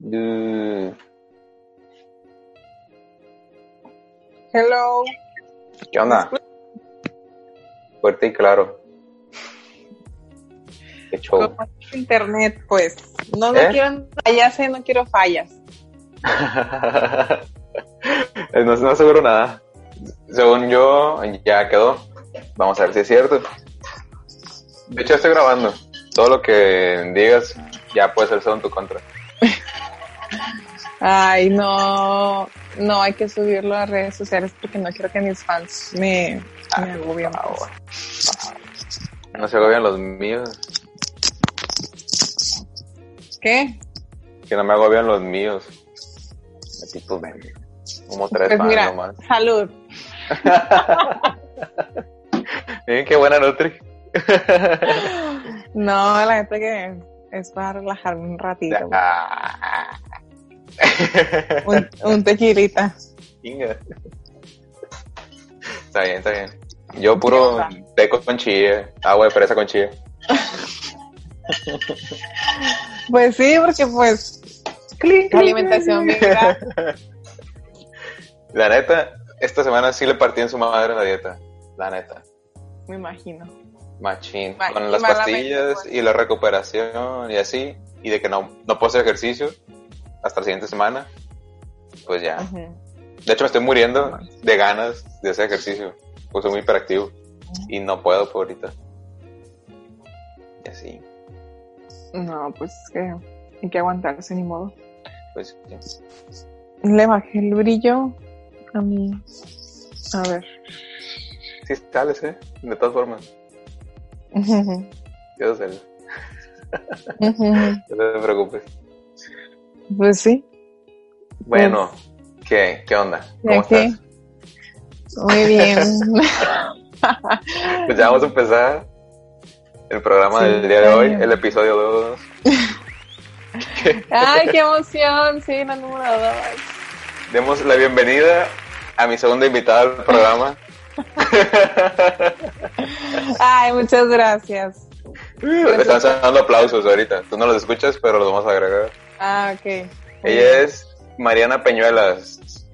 Mm, Hello. ¿Qué onda? Fuerte y claro. Qué show. ¿Cómo es internet? Pues no, no ¿Eh? quiero fallas, eh, no quiero fallas. no, no aseguro nada. Según yo, ya quedó. Vamos a ver si es cierto. De hecho, estoy grabando. Todo lo que digas ya puede ser en tu contra. Ay, no, no hay que subirlo a redes sociales porque no quiero que mis fans me, me agobien. pues. No se agobian los míos. ¿Qué? Que no me agobian los míos. Así pues ven. Como tres Pues fans mira, nomás. salud. Miren qué buena Nutri. No, la gente que es para relajarme un ratito. Ah. Un, un tequilita. Chinga. Está bien, está bien. Yo puro té con chile, agua de fresa con chile. Pues sí, porque pues alimentación La neta, esta semana sí le partí en su madre la dieta. La neta. me imagino. Machín. Ma- con las pastillas pues. y la recuperación y así. Y de que no, no puedo hacer ejercicio hasta la siguiente semana. Pues ya. De hecho, me estoy muriendo de ganas de hacer ejercicio. Pues soy muy hiperactivo. Y no puedo por ahorita. Y así. No, pues es que hay que aguantarse ni modo. Pues sí. Le bajé el brillo a mi. A ver. Sí sales, ¿eh? De todas formas. Yo sé. ujú. No te preocupes. Pues sí. Bueno, ¿qué? ¿Qué onda? ¿De ¿Cómo estás? Muy bien. Pues ya vamos a empezar el programa Sí. del día de hoy, el episodio 2. Ay, qué emoción. Sí, la número dos. Demos la bienvenida a mi segunda invitada al programa. Ay, muchas gracias. Le están dando aplausos ahorita. Tú no los escuchas, pero los vamos a agregar. Ah, ok. Bien. Ella es Mariana Peñuelas. ¿Sí,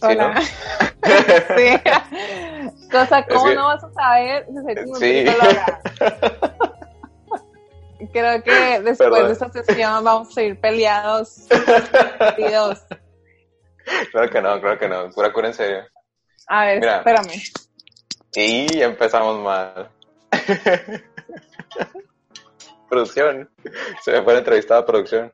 Hola. no? sí. Cosa, ¿cómo que- no vas a saber si soy tu Sí. Creo que después Perdón. de esta sesión vamos a seguir peleados. Partidos. Claro que no, claro que no. Pura cura en serio. A ver, Mira. espérame. Y empezamos mal. producción. Se me fue la entrevistada a producción.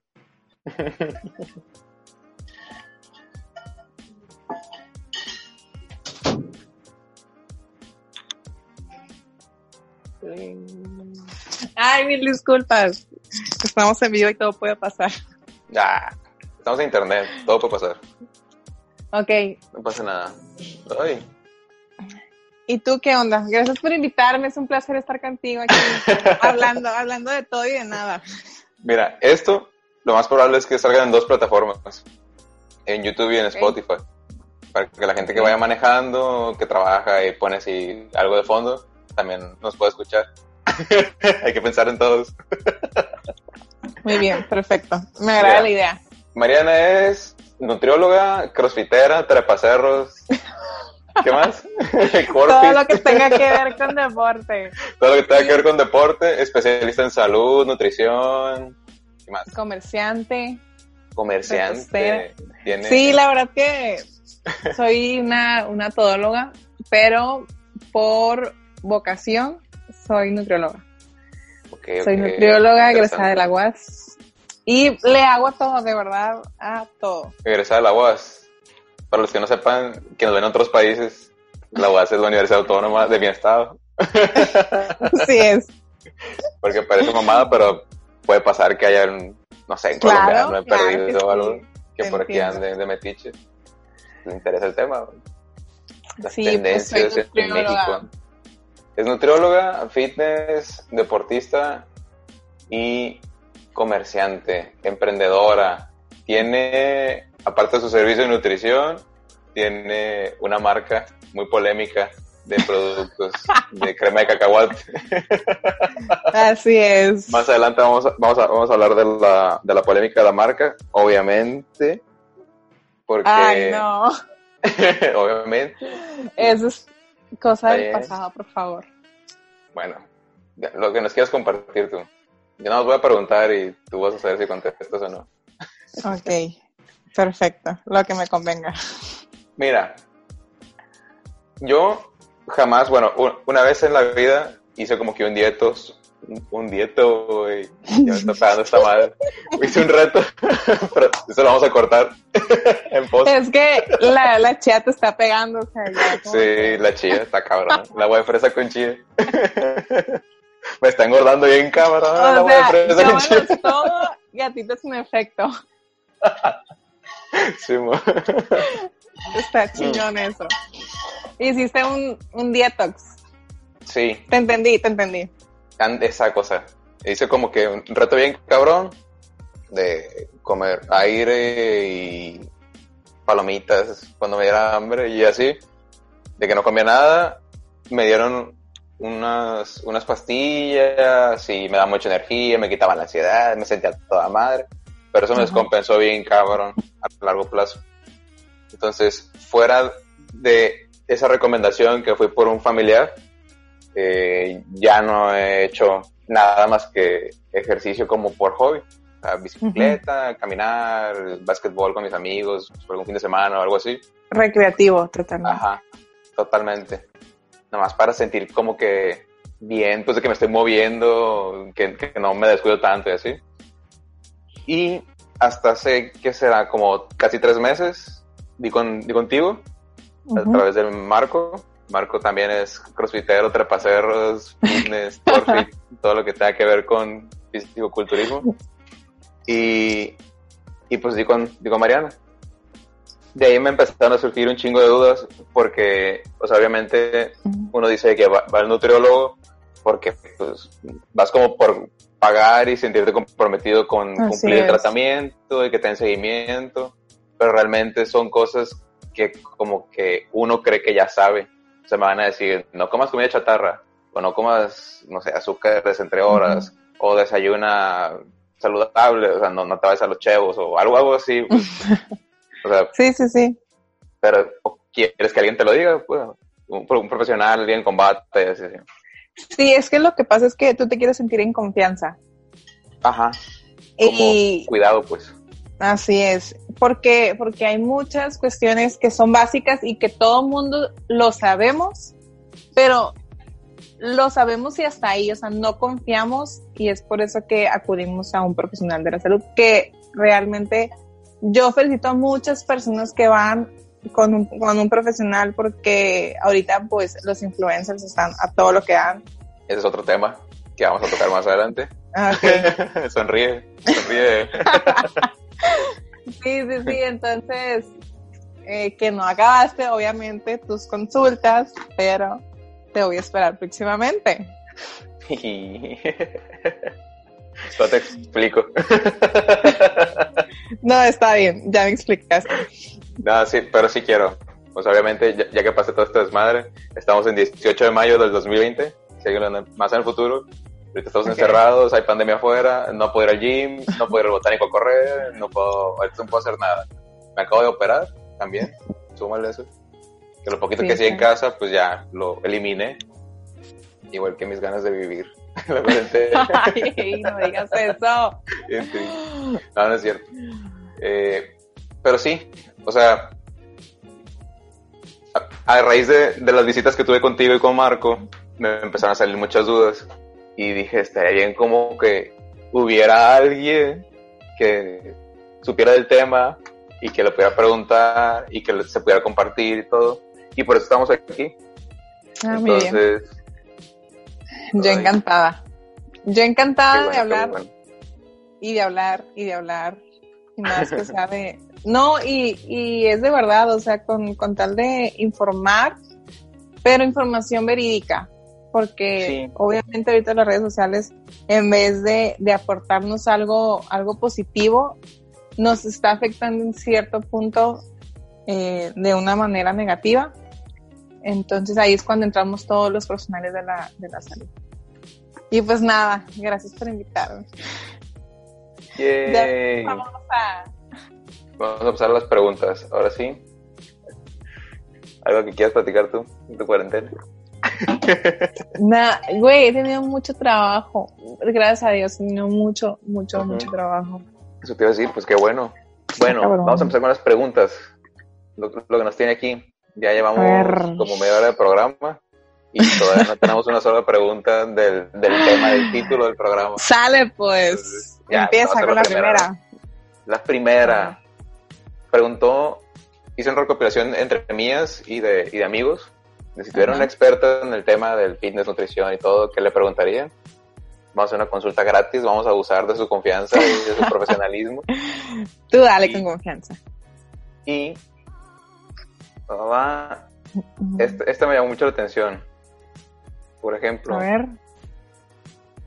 Ay, mil disculpas. Estamos en vivo y todo puede pasar. Ya. Estamos en internet. Todo puede pasar. Ok. No pasa nada. Ay. ¿Y tú qué onda? Gracias por invitarme. Es un placer estar contigo aquí hablando, hablando de todo y de nada. Mira, esto lo más probable es que salga en dos plataformas. En YouTube y en. Spotify. Para que la gente que vaya manejando, que trabaja y pone así algo de fondo, también nos pueda escuchar. Hay que pensar en todos. Muy bien, perfecto. Me agrada la idea. Mariana es nutrióloga, crossfitera, trepacerros. ¿Qué más? Todo lo que tenga que ver con deporte. Todo lo que tenga que ver con deporte, especialista en salud, nutrición. ¿Qué más? Comerciante. Comerciante. Tiene... Sí, la verdad que soy una, una todóloga, pero por vocación soy nutrióloga. Soy nutrióloga, egresada de la UAS. Y le hago a todo, de verdad, a todo. Egresada de la UAS. Para los que no sepan, que nos ven en otros países, la UAS es la Universidad Autónoma de mi estado. Así es. Porque parece mamada, pero puede pasar que haya, un, no sé, en Claro, Colombia no he claro perdido que sí. o algo, que por aquí anden de metiche. Le interesa el tema. Las Sí, pues tendencias en nutrióloga. México. Es nutrióloga, fitness, deportista y comerciante, emprendedora. Tiene, aparte de su servicio de nutrición, tiene una marca muy polémica de productos de crema de cacahuate. Así es. Más adelante vamos a, vamos a, vamos a hablar de la, de la polémica de la marca, obviamente. Porque, Ay, no. obviamente, Eso es cosa del pasado, por favor. bueno, lo que nos quieras compartir tú. Yo no os voy a preguntar y tú vas a saber si contestas o no. Ok, perfecto. Lo que me convenga. Mira, yo jamás, bueno, un- una vez en la vida hice como que un dieto, un, dieto, güey, ya me está pegando esta madre. Hice un reto, pero eso lo vamos a cortar en post. Es que la, la chía te está pegando, o sea, ya Sí, que- la chía está cabrón. La agua de fresa con chía. Me está engordando bien cabrón. la O agua de fresa con chía. todo y a ti te hace un efecto. Sí, mo. Está chingón eso. Hiciste un, un detox. sí, Te entendí, te entendí. esa cosa. Hice como que un reto bien cabrón de comer aire y palomitas cuando me diera hambre y así. De que no comía nada, me dieron unas, unas pastillas y me daban mucha energía, me quitaban la ansiedad, me sentía toda madre. Pero eso me descompensó bien cabrón a largo plazo. Entonces, fuera de esa recomendación que fui por un familiar, eh, ya no he hecho nada más que ejercicio como por hobby. O sea, bicicleta, caminar, básquetbol con mis amigos, por algún fin de semana o algo así. Recreativo, totalmente. Ajá, totalmente. Nomás para sentir como que bien, pues de que me estoy moviendo, que, que no me descuido tanto y así. Y hasta hace, ¿qué será? Como casi tres meses, di, con, di contigo, a través del Marco. Marco también es crossfitero, trepacerros, fitness, fit, todo lo que tenga que ver con fisicoculturismo. Y, y pues di con, di con Mariana. De ahí me empezaron a surgir un chingo de dudas porque, pues obviamente uno dice que va, va al nutriólogo porque pues vas como por pagar y sentirte comprometido con Así cumplir el tratamiento y que te den seguimiento, pero realmente son cosas que como que uno cree que ya sabe. O sea, me van a decir, no comas comida chatarra, o no comas, no sé, azúcares entre horas, o desayuna saludable, o sea, no, no te vayas a los chevos, o algo, algo así. pues. o sea, Sí, sí, sí. pero quieres que alguien te lo diga, pues, un, un profesional, alguien en combate, así, así. Sí, es que lo que pasa es que tú te quieres sentir en confianza. Ajá, como Y cuidado, pues. así es, porque, porque hay muchas cuestiones que son básicas y que todo mundo lo sabemos, pero lo sabemos y hasta ahí, o sea, no confiamos y es por eso que acudimos a un profesional de la salud que realmente yo felicito a muchas personas que van con un, con un profesional porque ahorita pues los influencers están a todo lo que dan. Ese es otro tema que vamos a tocar más adelante. Ah, sonríe, sonríe. Sí, sí, sí, entonces, eh, que no acabaste, obviamente, tus consultas, pero te voy a esperar próximamente. no te explico. No, está bien, ya me explicaste. No, sí, pero sí quiero. Pues obviamente, ya, ya que pasé todo este desmadre, estamos en 18 de mayo del 2020, seguimos más en el futuro. Ahorita estamos Ok. encerrados, hay pandemia afuera, no puedo ir al gym, no puedo ir al botánico a correr, no puedo, ahorita no puedo hacer nada. Me acabo de operar también, súmale eso. Que lo poquito Sí, que hacía en sí. casa, pues ya lo eliminé. Igual que mis ganas de vivir. Ay, no digas eso. No, no es cierto. Eh, pero sí, o sea, a, a raíz de, de las visitas que tuve contigo y con Marco, me empezaron a salir muchas dudas. Y dije, estaría bien como que hubiera alguien que supiera del tema y que le pudiera preguntar y que se pudiera compartir y todo. Y por eso estamos aquí. Ah, muy bien. Entonces, Yo encantada. Yo encantada de hablar bueno. y de hablar y de hablar. Y más que sea de... No, y, y es de verdad, o sea, con, con tal de informar, pero información verídica. Porque Sí. obviamente ahorita las redes sociales, en vez de, de aportarnos algo, algo positivo, nos está afectando en cierto punto eh, de una manera negativa. Entonces ahí es cuando entramos todos los profesionales de la, de la salud. Y pues nada, gracias por invitarme. Yay. Vamos a... Vamos a pasar a las preguntas. Ahora sí. ¿Algo que quieras platicar tú en tu cuarentena? Nah, güey, he tenido mucho trabajo. Gracias a Dios, he tenido mucho, mucho, mucho trabajo. Eso te iba a decir, pues qué bueno. Bueno, Cabrón. vamos a empezar con las preguntas. Lo, lo que nos tiene aquí. Ya llevamos como media hora de programa y todavía no tenemos una sola pregunta del, del tema, del título del programa. Sale pues. Ya, Empieza con la la primera. primera. La primera preguntó, hice una recopilación entre mías y de, y de amigos. De si tuviera Ajá. una experta en el tema del fitness, nutrición y todo, ¿qué le preguntaría? Vamos a hacer una consulta gratis, vamos a abusar de su confianza y de su profesionalismo. Tú dale Y- con confianza. Y va, este, este me llamó mucho la atención. Por ejemplo, A ver.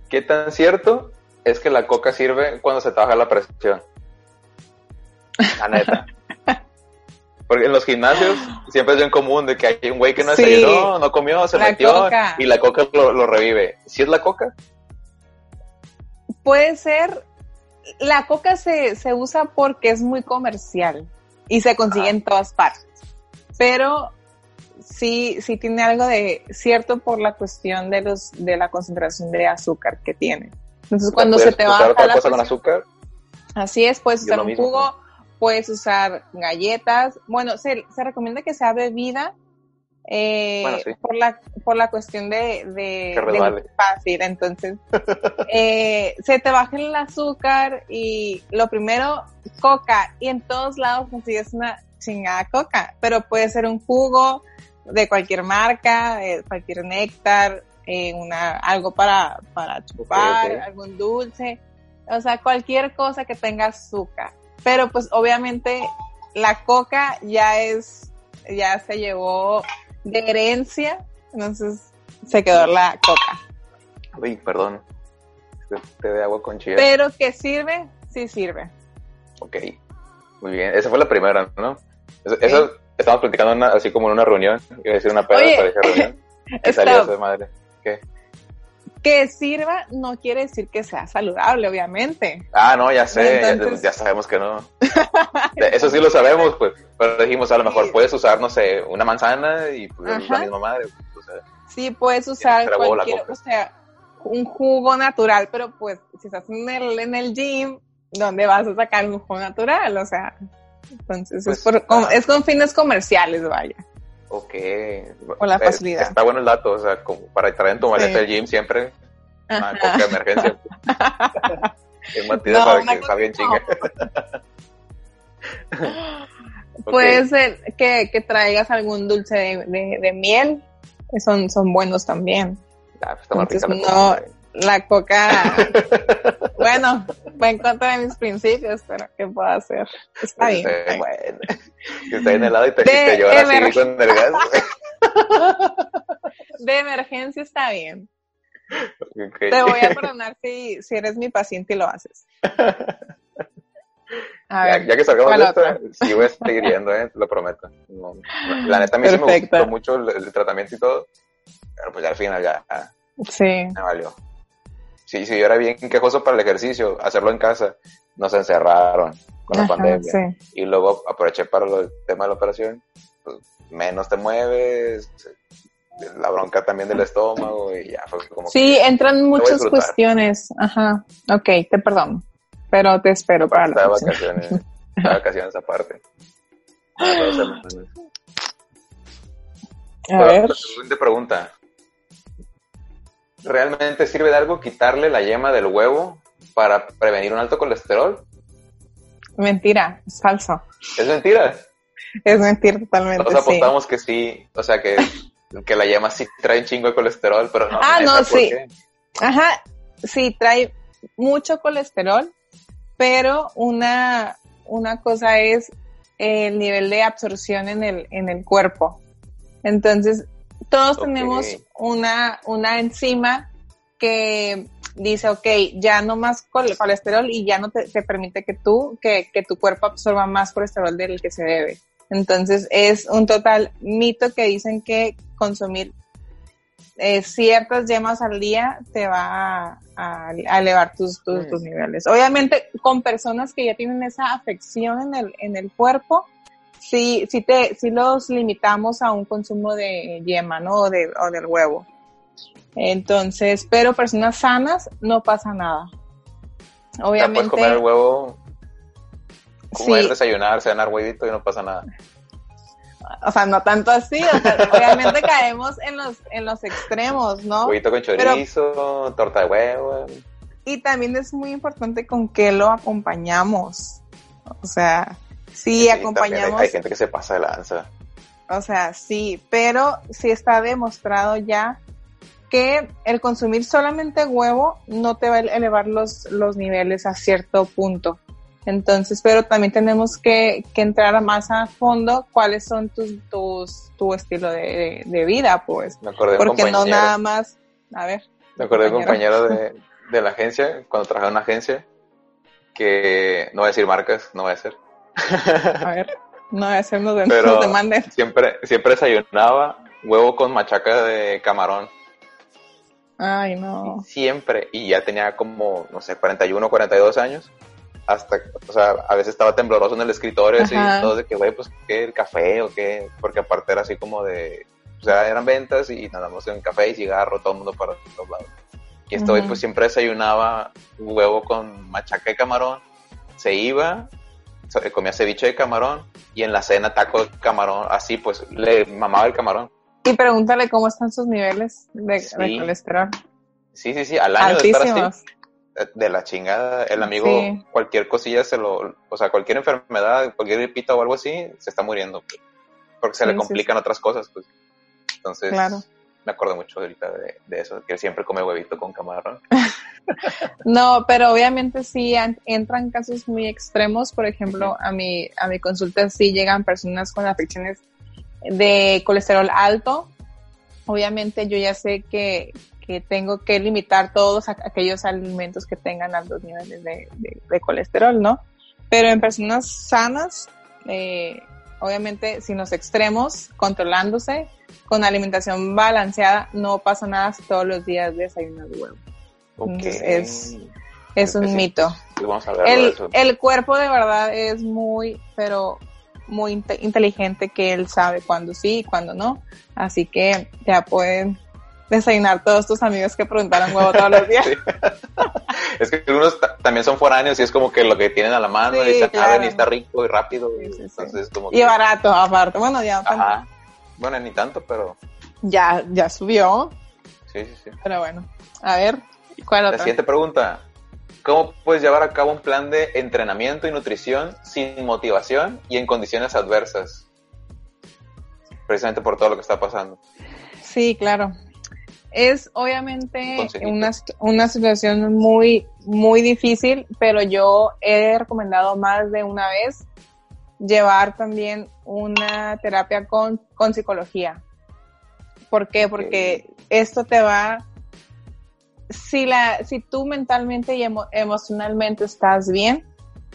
¿qué tan cierto es que la coca sirve cuando se te baja la presión? La neta. Porque en los gimnasios siempre es bien común de que hay un güey que no Sí. desayunó, no comió, se La metió coca. y la coca lo, lo revive. ¿Sí es la coca? Puede ser. La coca se, se usa porque es muy comercial y se consigue Ah. en todas partes. Pero sí, sí tiene algo de cierto por la cuestión de los de la concentración de azúcar que tiene. Entonces cuando se ¿Puedes te baja otra la cosa con azúcar? Así es, puedes usar un jugo, puedes usar galletas. Bueno, se, se recomienda que sea bebida eh, Bueno, sí. por, la, por la cuestión de, de, fácil. Entonces, eh, se te baja el azúcar y lo primero, coca. Y en todos lados consigues una chingada coca, pero puede ser un jugo de cualquier marca, eh, cualquier néctar, eh, una, algo para, para chupar, algún dulce, o sea, cualquier cosa que tenga azúcar. Pero pues obviamente la coca ya es, ya se llevó de herencia, entonces se quedó la coca. Uy, perdón. Té de agua con chía. Pero que sirve, sí sirve. Ok, muy bien. Esa fue la primera, ¿no? Eso, eso estábamos platicando una- así como en una reunión. Iba a decir una peda, pero dije reunión. Y salió esa madre. ¿Qué? Que sirva no quiere decir que sea saludable, obviamente. Ah, no, ya sé, ya- Entonces- ya, sabemos que no. Eso sí lo sabemos, pues. Pero dijimos, a lo mejor Sí. puedes usar, no sé, una manzana y pues, es la misma madre. O sea, Sí, puedes usar cualquier, o sea, un jugo natural, pero pues si estás en el, en el gym, ¿dónde vas a sacar un jugo natural? O sea, entonces Pues, es, por- con, ah. es con fines comerciales, vaya. Ok. Con la Eh, facilidad. Está bueno el dato, o sea, como para traer en tu maleta Sí. el gym siempre. Una coca de emergencia. Es batida No, para que coca salga bien no. chinga. Ok. Puede ser que, que traigas algún dulce de, de- de miel, que son, son buenos también. Ah, pues, está más Entonces, rica la no, coca. la coca, bueno, va en contra de mis principios, pero ¿qué puedo hacer? Está bien. Este, bien. bueno, está en helado y te, te llora así emer- con el gas. De emergencia está bien. Te voy a perdonar si, si eres mi paciente y lo haces. A Ya, ver, ya que salgamos ¿cuál de esta, otra? sí voy a seguir yendo, eh, lo prometo. No, la neta, a mí sí me gustó mucho el, el tratamiento y todo, pero pues ya al final ya, ya sí. me valió. Sí, si yo era bien quejoso para el ejercicio, hacerlo en casa, nos encerraron con la Ajá, pandemia. sí. Y luego aproveché para lo- el tema de la operación, pues menos te mueves, la bronca también del estómago y ya fue como Sí, que entran muchas cuestiones. Ajá. Ok, te perdono. Pero te espero para está vacaciones, está vacaciones aparte. Ah. A ver. La siguiente pregunta. ¿Realmente sirve de algo quitarle la yema del huevo para prevenir un alto colesterol? Mentira, es falso. Es mentira. Es mentir totalmente. Todos sí. apostamos que sí, o sea que, que la yema sí trae un chingo de colesterol, pero no. Ah, no, ¿por sí. qué? Ajá, sí, trae mucho colesterol, pero una, una cosa es el nivel de absorción en el, en el cuerpo. Entonces, todos tenemos una, una enzima que dice, ok, ya no más col- colesterol y ya no te, te permite que tú, que, que tu cuerpo absorba más colesterol del que se debe. Entonces es un total mito que dicen que consumir eh, ciertas yemas al día te va a, elevar tus, tus, tus, niveles. Obviamente con personas que ya tienen esa afección en el, en el cuerpo, sí, sí, te, sí los limitamos a un consumo de yema, ¿no? O, de, o del huevo. Entonces, pero personas sanas no pasa nada. Obviamente. puedes comer el huevo, comer, desayunar, cenar huevito y no pasa nada. O sea, no tanto así, obviamente caemos en los, en los extremos, ¿no? Huevito con chorizo, torta de huevo. Y también es muy importante con qué lo acompañamos. O sea, sí, acompañamos. Hay, hay, gente que se pasa de lanza. O sea, sí, pero sí está demostrado ya que el consumir solamente huevo no te va a elevar los, los niveles a cierto punto. Entonces, pero también tenemos que, que entrar más a fondo cuáles son tus, tus tu estilo de, de, vida, pues. Me acordé Porque no nada más, a ver. Me acordé de un compañero de, de la agencia, cuando trabajaba en una agencia, que no voy a decir marcas, no voy a ser. A ver, no ser, no, pero demanden. Siempre, siempre desayunaba huevo con machaca de camarón. Ay, no. Siempre, y ya tenía como, no sé, 41, 42 años hasta, o sea, a veces estaba tembloroso en el escritorio y todo de que, güey, pues, ¿qué? ¿El café o qué? Porque aparte era así como de, o sea, eran ventas y nada más en café y cigarro, todo el mundo para todos lados. Y esto, pues, siempre desayunaba huevo con machaca de camarón, se iba, comía ceviche de camarón y en la cena taco de camarón, así, pues, le mamaba el camarón. Y pregúntale cómo están sus niveles de, colesterol. Sí, sí, sí, al año de estar así de la chingada. El amigo, cualquier cosilla se lo, o sea, cualquier enfermedad, cualquier gripita o algo así, se está muriendo. Porque se le complican otras cosas, pues. Entonces, me acuerdo mucho ahorita de, eso, que siempre come huevito con camarón. no, pero obviamente sí entran casos muy extremos. Por ejemplo, a mi, a mi consulta sí llegan personas con afecciones de colesterol alto. Obviamente yo ya sé que, que tengo que limitar todos aquellos alimentos que tengan altos niveles de, colesterol, ¿no? Pero en personas sanas, eh, obviamente sin los extremos, controlándose, con alimentación balanceada, no pasa nada si todos los días desayunas huevo. es, es un mito. el, el cuerpo de verdad es muy, pero muy inteligente que él sabe cuándo sí y cuándo no. Así que ya pueden desayunar todos tus amigos que preguntaron huevo todos los días. es que algunos también son foráneos y es como que lo que tienen a la mano y, y está rico y rápido. y, barato, aparte. Bueno, ya. Bueno, ni tanto, pero. Ya, ya subió. Sí, sí, sí. Pero bueno, a ver, ¿cuál otra? La siguiente pregunta. ¿Cómo puedes llevar a cabo un plan de entrenamiento y nutrición sin motivación y en condiciones adversas? Precisamente por todo lo que está pasando. Sí, claro. Es obviamente una, una situación muy, muy difícil, pero yo he recomendado más de una vez llevar también una terapia con, con psicología. ¿Por qué? Porque esto te va, si, la, si tú mentalmente y emocionalmente estás bien,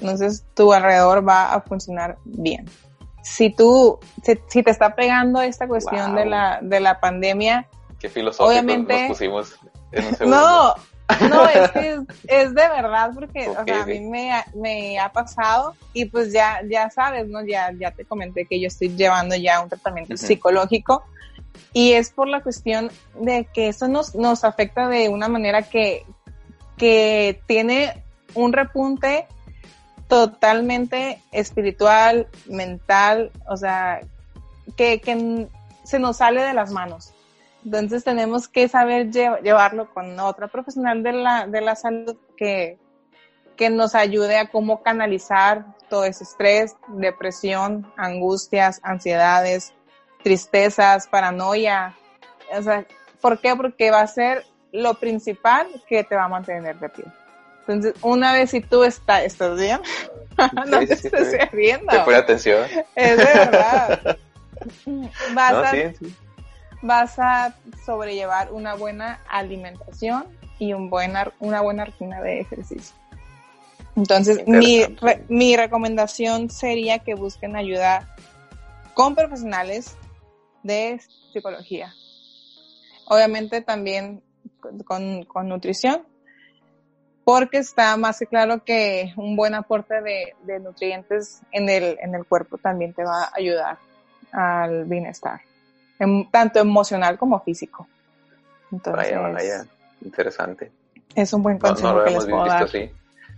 entonces tu alrededor va a funcionar bien. Si tú, si, te está pegando esta cuestión de, la, de la pandemia, Qué filosóficos Obviamente, nos pusimos en un segundo. No, no, es que es, de verdad porque o sea, a mí me, me, ha pasado y pues ya, ya sabes, ¿no? Ya, ya te comenté que yo estoy llevando ya un tratamiento psicológico y es por la cuestión de que eso nos, nos afecta de una manera que, que tiene un repunte totalmente espiritual, mental, o sea, que, que se nos sale de las manos. Entonces tenemos que saber llevarlo con otra profesional de la, de la salud que, que nos ayude a cómo canalizar todo ese estrés, depresión, angustias, ansiedades, tristezas, paranoia. O sea, ¿por qué? Porque va a ser lo principal que te va a mantener de pie. Entonces, una vez si tú está, estás bien, no te estés riendo. Te pone atención. Es de verdad. Vas a, vas a sobrellevar una buena alimentación y un buena, una buena rutina de ejercicio. Entonces, mi, mi recomendación sería que busquen ayuda con profesionales de psicología. Obviamente también con, con nutrición, porque está más que claro que un buen aporte de, de, nutrientes en el, en el cuerpo también te va a ayudar al bienestar, tanto emocional como físico. Entonces, vaya, vaya, interesante. Es un buen consejo no, lo que les puedo visto, dar. Sí,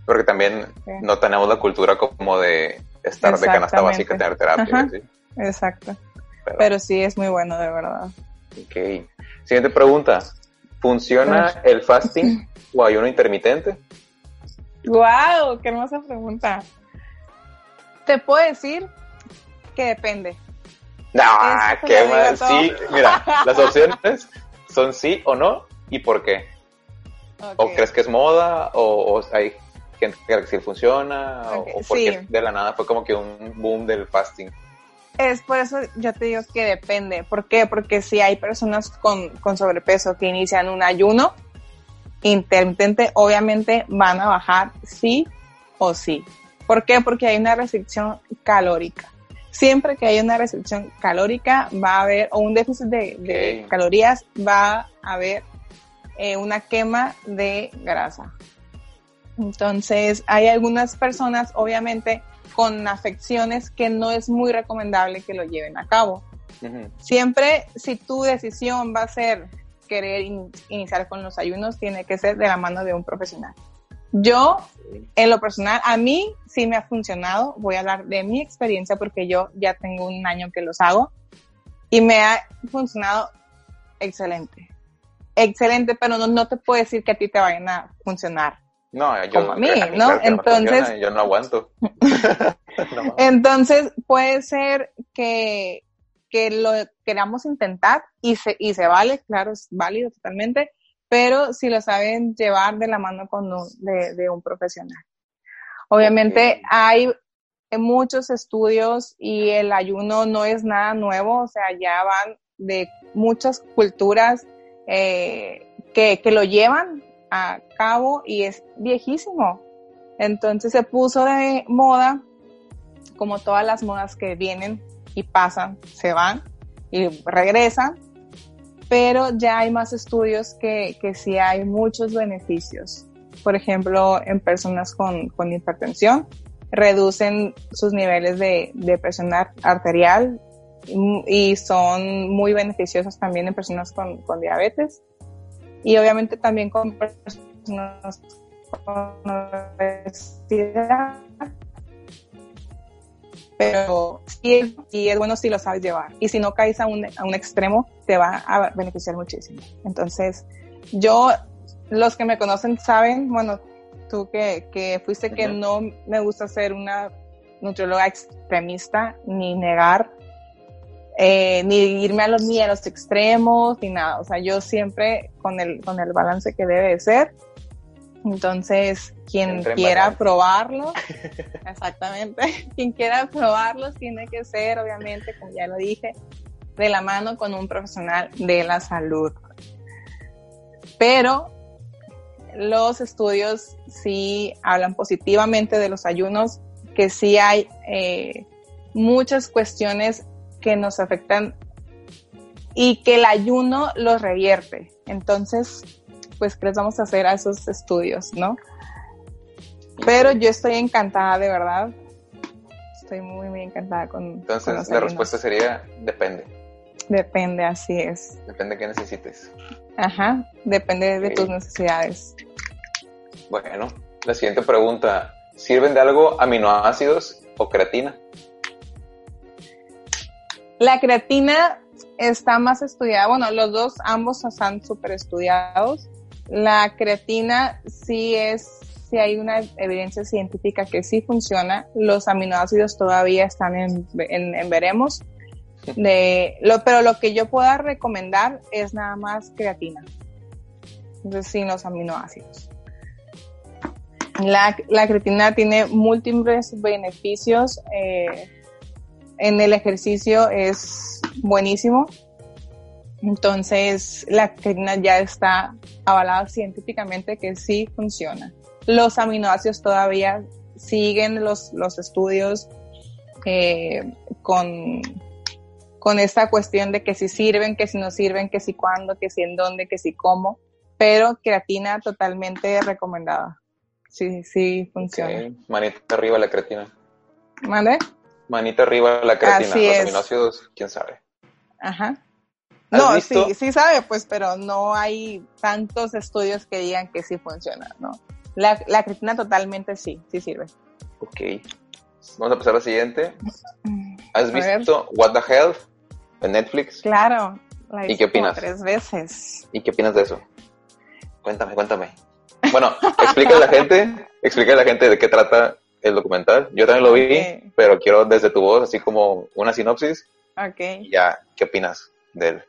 porque también sí. no tenemos la cultura como de estar de canasta básica, tener terapia. ¿sí? Exacto. Pero, Pero, sí, es muy bueno, de verdad. Ok. Siguiente pregunta. ¿Funciona el fasting o ayuno intermitente? ¡Wow! ¡Qué hermosa pregunta! Te puedo decir que depende. ¡Ah! ¡Qué mal! Sí, mira, las opciones son sí o no y por qué. Okay. ¿O crees que es moda? ¿O, o hay gente que cree que sí funciona? Okay. ¿O, o porque sí. de la nada fue como que un boom del fasting? Es por eso yo te digo que depende. ¿Por qué? Porque si hay personas con, con sobrepeso que inician un ayuno intermitente, obviamente van a bajar sí o sí. ¿Por qué? Porque hay una restricción calórica. Siempre que hay una restricción calórica va a haber, o un déficit de, calorías, va a haber eh, una quema de grasa. Entonces, hay algunas personas, obviamente, con afecciones que no es muy recomendable que lo lleven a cabo. Uh -huh. Siempre, si tu decisión va a ser querer in iniciar con los ayunos, tiene que ser de la mano de un profesional. Yo, en lo personal, a mí sí me ha funcionado. Voy a hablar de mi experiencia porque yo ya tengo un año que los hago y me ha funcionado excelente. Excelente, pero no, no te puedo decir que a ti te vayan a funcionar no, yo, como a mí, ¿no? Entonces, no yo no aguanto. no. Entonces, puede ser que, que lo queramos intentar y se, y se vale, claro, es válido totalmente, pero si lo saben llevar de la mano con un, de, de, un profesional. Obviamente okay. hay muchos estudios y el ayuno no es nada nuevo, o sea, ya van de muchas culturas eh, que, que lo llevan a cabo y es viejísimo. Entonces se puso de moda, como todas las modas que vienen y pasan, se van y regresan, pero ya hay más estudios que, que sí hay muchos beneficios. Por ejemplo, en personas con, con hipertensión, reducen sus niveles de, de presión arterial y son muy beneficiosos también en personas con, con diabetes y obviamente también con personas con obesidad. Pero sí es, sí es, bueno si lo sabes llevar. Y si no caes a un, a un extremo, te va a beneficiar muchísimo. Entonces, yo, los que me conocen saben, bueno, tú que, que fuiste uh -huh. que no me gusta ser una nutrióloga extremista ni negar eh, ni irme a los, ni a los extremos, ni nada. O sea, yo siempre con el, con el balance que debe de ser. Entonces, quien quiera probarlo, exactamente, quien quiera probarlos tiene que ser, obviamente, como ya lo dije, de la mano con un profesional de la salud. Pero los estudios sí hablan positivamente de los ayunos, que sí hay eh, muchas cuestiones que nos afectan y que el ayuno los revierte. Entonces, pues, ¿qué les vamos a hacer a esos estudios, no? Pero yo estoy encantada, de verdad. Estoy muy, muy encantada con. Entonces, con la respuesta sería: depende. Depende, así es. Depende de qué necesites. Ajá, depende okay. de tus necesidades. Bueno, la siguiente pregunta: ¿sirven de algo aminoácidos o creatina? La creatina está más estudiada, bueno, los dos, ambos están súper estudiados. La creatina sí es, sí hay una evidencia científica que sí funciona. Los aminoácidos todavía están en, en, veremos. Pero lo que yo pueda recomendar es nada más creatina. Entonces, sin los aminoácidos. La, la creatina tiene múltiples beneficios. Eh, en el ejercicio es buenísimo. Entonces, la creatina ya está avalada científicamente que sí funciona. Los aminoácidos todavía siguen los, los estudios eh, con, con esta cuestión de que si sirven, que si no sirven, que si cuándo, que si en dónde, que si cómo, pero creatina totalmente recomendada. Sí, sí funciona. Manita arriba la creatina. ¿Mande? Manita arriba la creatina. Los aminoácidos, quién sabe. Ajá. No, sí, sí sabe, pues, pero no hay tantos estudios que digan que sí funciona, ¿no? La, la creatina totalmente sí, sí sirve. Ok. Vamos a pasar a la siguiente. ¿Has visto What the Health en Netflix? Claro. ¿Y qué opinas? Tres veces. ¿Y qué opinas de eso? Cuéntame, cuéntame. Bueno, explica a la gente, explica a la gente de qué trata el documental. Yo también lo vi, pero quiero desde tu voz, así como una sinopsis. Ok. Ya, ¿qué opinas de él?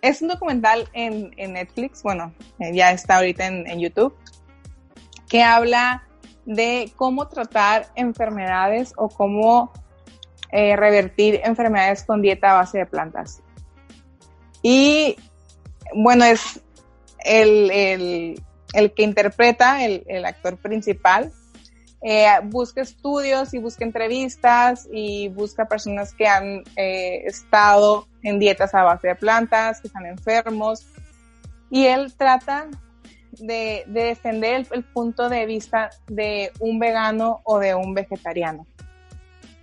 Es un documental en, Netflix, bueno, eh, ya está ahorita en, YouTube, que habla de cómo tratar enfermedades o cómo eh, revertir enfermedades con dieta a base de plantas. Y bueno, es el, el, que interpreta, el, el actor principal, eh, busca estudios y busca entrevistas y busca personas que han eh, estado en dietas a base de plantas, que están enfermos. Y él trata de, defender el, punto de vista de un vegano o de un vegetariano,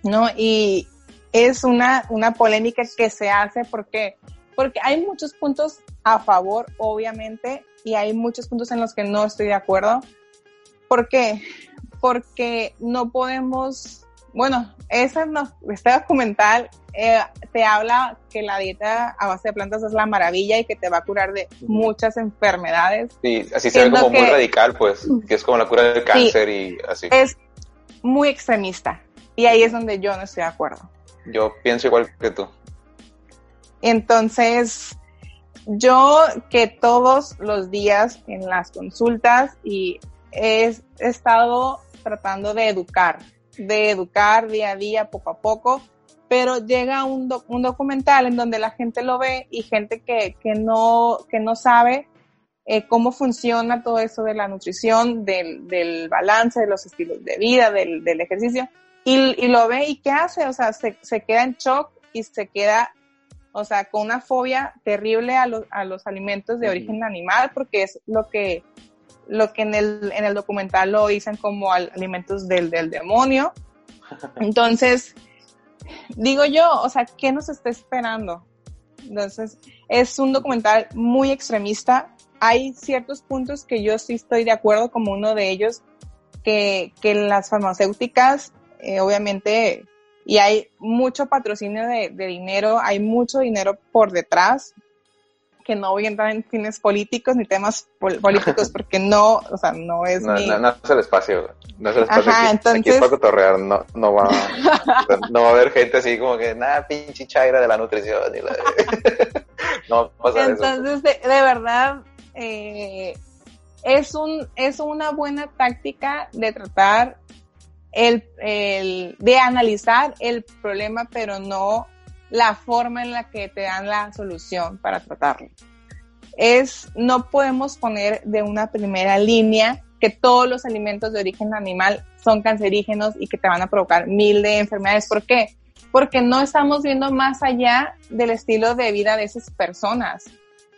¿no? Y es una, una polémica que se hace porque, porque hay muchos puntos a favor, obviamente, y hay muchos puntos en los que no estoy de acuerdo. ¿Por qué? Porque no podemos, bueno, ese no, este documental eh, te habla que la dieta a base de plantas es la maravilla y que te va a curar de muchas enfermedades. Sí, así se ve como muy radical, pues, que es como la cura del cáncer y así. Es muy extremista y ahí es donde yo no estoy de acuerdo. Yo pienso igual que tú. Entonces, yo que todos los días en las consultas y he estado tratando de educar, de educar día a día, poco a poco, pero llega un, un documental en donde la gente lo ve y gente que, que, no, que no sabe eh, cómo funciona todo eso de la nutrición, del, del balance, de los estilos de vida, del, del ejercicio, y, y, lo ve y ¿qué hace? O sea, se, se queda en shock y se queda, o sea, con una fobia terrible a los alimentos de origen animal, porque es lo que, lo que en el, en el documental lo dicen como alimentos del, del demonio. Entonces, digo yo, o sea, ¿qué nos está esperando? Entonces, es un documental muy extremista. Hay ciertos puntos que yo sí estoy de acuerdo, como uno de ellos, que, que las farmacéuticas, eh, obviamente, y hay mucho patrocinio de, de, dinero, hay mucho dinero por detrás, que no voy a entrar en fines políticos ni temas políticos porque no, o sea, no es no, mi... No, no es el espacio, no es el espacio Ajá, aquí, entonces... aquí es para no, no va, no va a haber gente así como que, nada, pinche chaira de la nutrición. Y la... no pasa Entonces, De, de, verdad, eh, es, un, es una buena táctica de tratar el, el, de analizar el problema, pero no la forma en la que te dan la solución para tratarlo. Es, no podemos poner de una primera línea que todos los alimentos de origen animal son cancerígenos y que te van a provocar mil de enfermedades. ¿Por qué? Porque no estamos viendo más allá del estilo de vida de esas personas.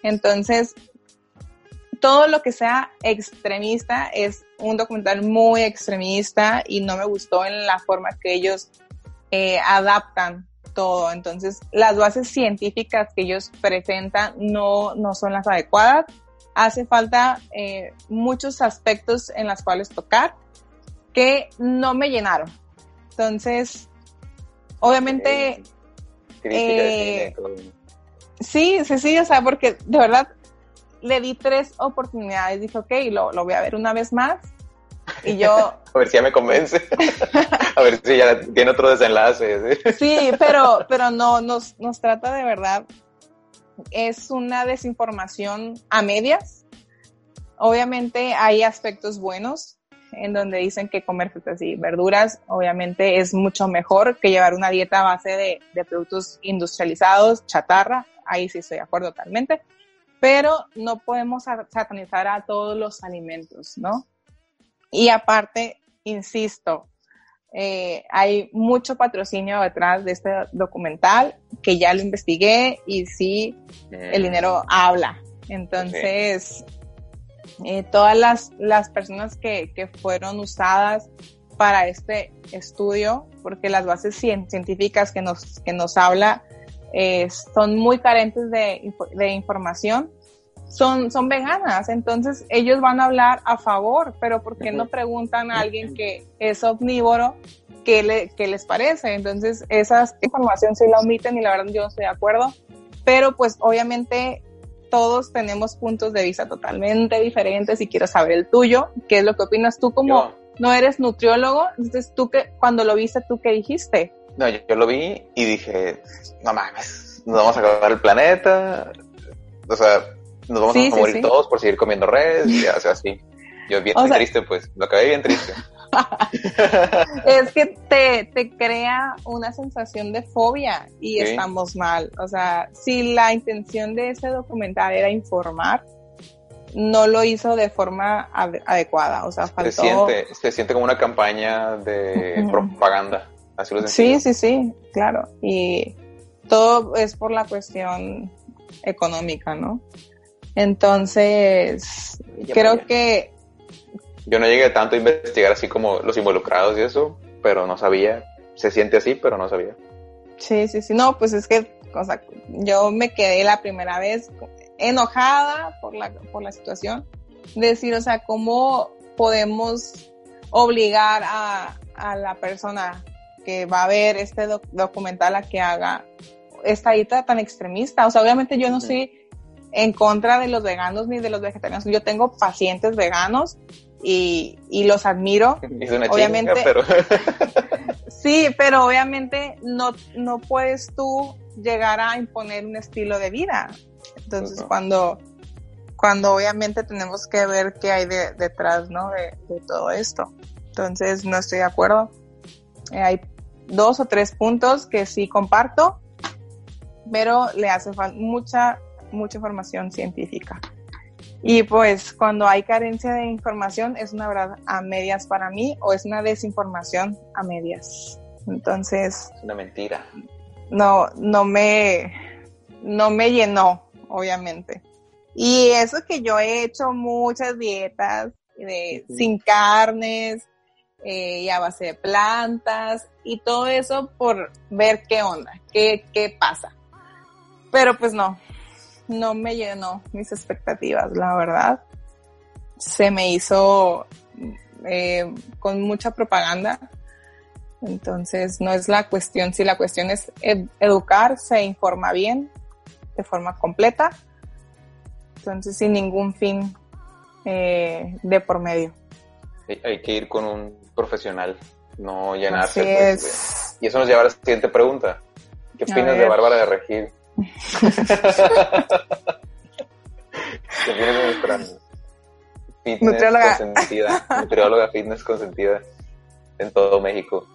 Entonces, todo lo que sea extremista es un documental muy extremista y no me gustó en la forma que ellos eh, adaptan todo. Entonces, las bases científicas que ellos presentan no, no son las adecuadas. Hace falta eh, muchos aspectos en los cuales tocar que no me llenaron. Entonces, obviamente... Eh, sí, sí, sí, o sea, porque de verdad le di tres oportunidades. Dije, ok, lo, lo voy a ver una vez más y yo... a ver si ya me convence. a ver si ya tiene otro desenlace. ¿sí? pero, pero no, nos, nos trata de verdad. Es una desinformación a medias. Obviamente hay aspectos buenos en donde dicen que comer frutas y verduras obviamente es mucho mejor que llevar una dieta a base de, de productos industrializados, chatarra. Ahí sí estoy de acuerdo totalmente. Pero no podemos satanizar a todos los alimentos, ¿no? Y aparte, insisto, eh, hay mucho patrocinio detrás de este documental que ya lo investigué y sí, el dinero habla. Entonces, eh, todas las, las personas que, que fueron usadas para este estudio, porque las bases cien- científicas que nos, que nos habla eh, son muy carentes de, de información, son, son veganas, entonces ellos van a hablar a favor, pero ¿por qué no preguntan a alguien que es omnívoro qué, le, qué les parece? Entonces esa información sí la omiten y la verdad yo no estoy de acuerdo, pero pues obviamente todos tenemos puntos de vista totalmente diferentes y quiero saber el tuyo, qué es lo que opinas tú como Yo- no eres nutriólogo, entonces tú que cuando lo viste tú qué dijiste? No, yo, yo lo vi y dije, no mames, nos vamos a acabar el planeta, o sea, nos vamos Sí, a morir sí. todos por seguir comiendo res, y, o sea, así. Yo bien O sea- triste, pues, lo acabé bien triste. es que te, te crea una sensación de fobia y estamos mal. O sea, si la intención de ese documental era informar, no lo hizo de forma ade- adecuada. O sea, Se faltó. siente, se siente como una campaña de propaganda, así lo Sí, sí, sí, claro. Y todo es por la cuestión económica, ¿no? Entonces, creo que Yo no llegué tanto a investigar así como los involucrados y eso, pero no sabía. Se siente así, pero no sabía. Sí, sí, sí. No, pues es que, o sea, yo me quedé la primera vez enojada por la, por la situación. Decir, o sea, cómo podemos obligar a, a la persona que va a ver este doc- documental a que haga esta dieta tan extremista. O sea, obviamente yo no Ujú. En contra de los veganos ni de los vegetarianos. Yo tengo pacientes veganos y, y los admiro. Es una Obviamente- chinga, pero Sí, pero obviamente no, no puedes tú llegar a imponer un estilo de vida. Entonces, Ujú. cuando, cuando obviamente tenemos que ver qué hay de- detrás, ¿no? De, de todo esto. Entonces, no estoy de acuerdo. Eh, hay dos o tres puntos que sí comparto, pero le hace falta mucha, mucha información científica. Y pues cuando hay carencia de información es una verdad a medias para mí o es una desinformación a medias. Entonces, es una mentira. no, no me, no me llenó, obviamente. Y eso que yo he hecho muchas dietas de, sin carnes eh, y a base de plantas y todo eso por ver qué onda, qué, qué pasa. Pero pues no, no me llenó mis expectativas, la verdad. Se me hizo eh, con mucha propaganda. Entonces, no es la cuestión, si la cuestión es ed- educar, se informa bien, de forma completa. Entonces, sin ningún fin eh, de por medio. Hay, que ir con un profesional, no llenarse. Así pues, es. Y eso nos lleva a la siguiente pregunta. ¿Qué opinas de. Bárbara de Regil? ¿Qué opinas de nuestra fitness Nutrióloga. consentida? Nutrióloga fitness consentida en todo México.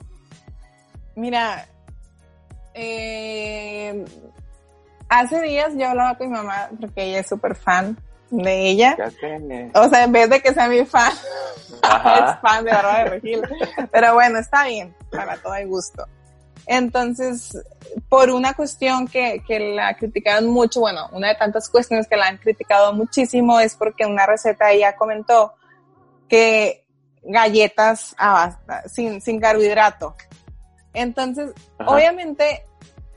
Mira, eh, hace días yo hablaba con mi mamá porque ella es súper fan de ella. O sea, en vez de que sea mi fan, es Ajá. fan de Bárbara de Regil. Pero bueno, está bien, para todo el gusto. Entonces, por una cuestión que, que la criticaron mucho, bueno, una de tantas cuestiones que la han criticado muchísimo es porque en una receta ella comentó que galletas sin, sin carbohidrato. Entonces, Ajá. obviamente,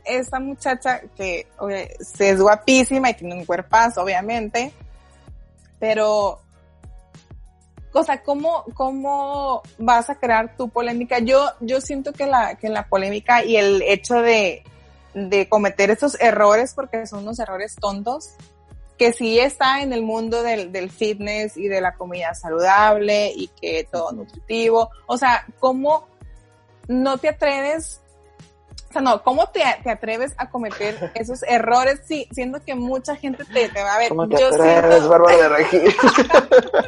esta muchacha que se es guapísima y tiene un cuerpazo, obviamente, pero, o sea, ¿cómo, cómo vas a crear tu polémica? Yo, yo siento que la, que la polémica y el hecho de, de cometer esos errores, porque son unos errores tontos, que sí está en el mundo del, del fitness y de la comida saludable y que todo nutritivo. O sea, ¿cómo no te atreves? O sea, no, ¿cómo te, te atreves a cometer esos errores? Sí, siendo que mucha gente te, te va a ver. ¿Cómo te Yo atreves, siento- Bárbara de Regil?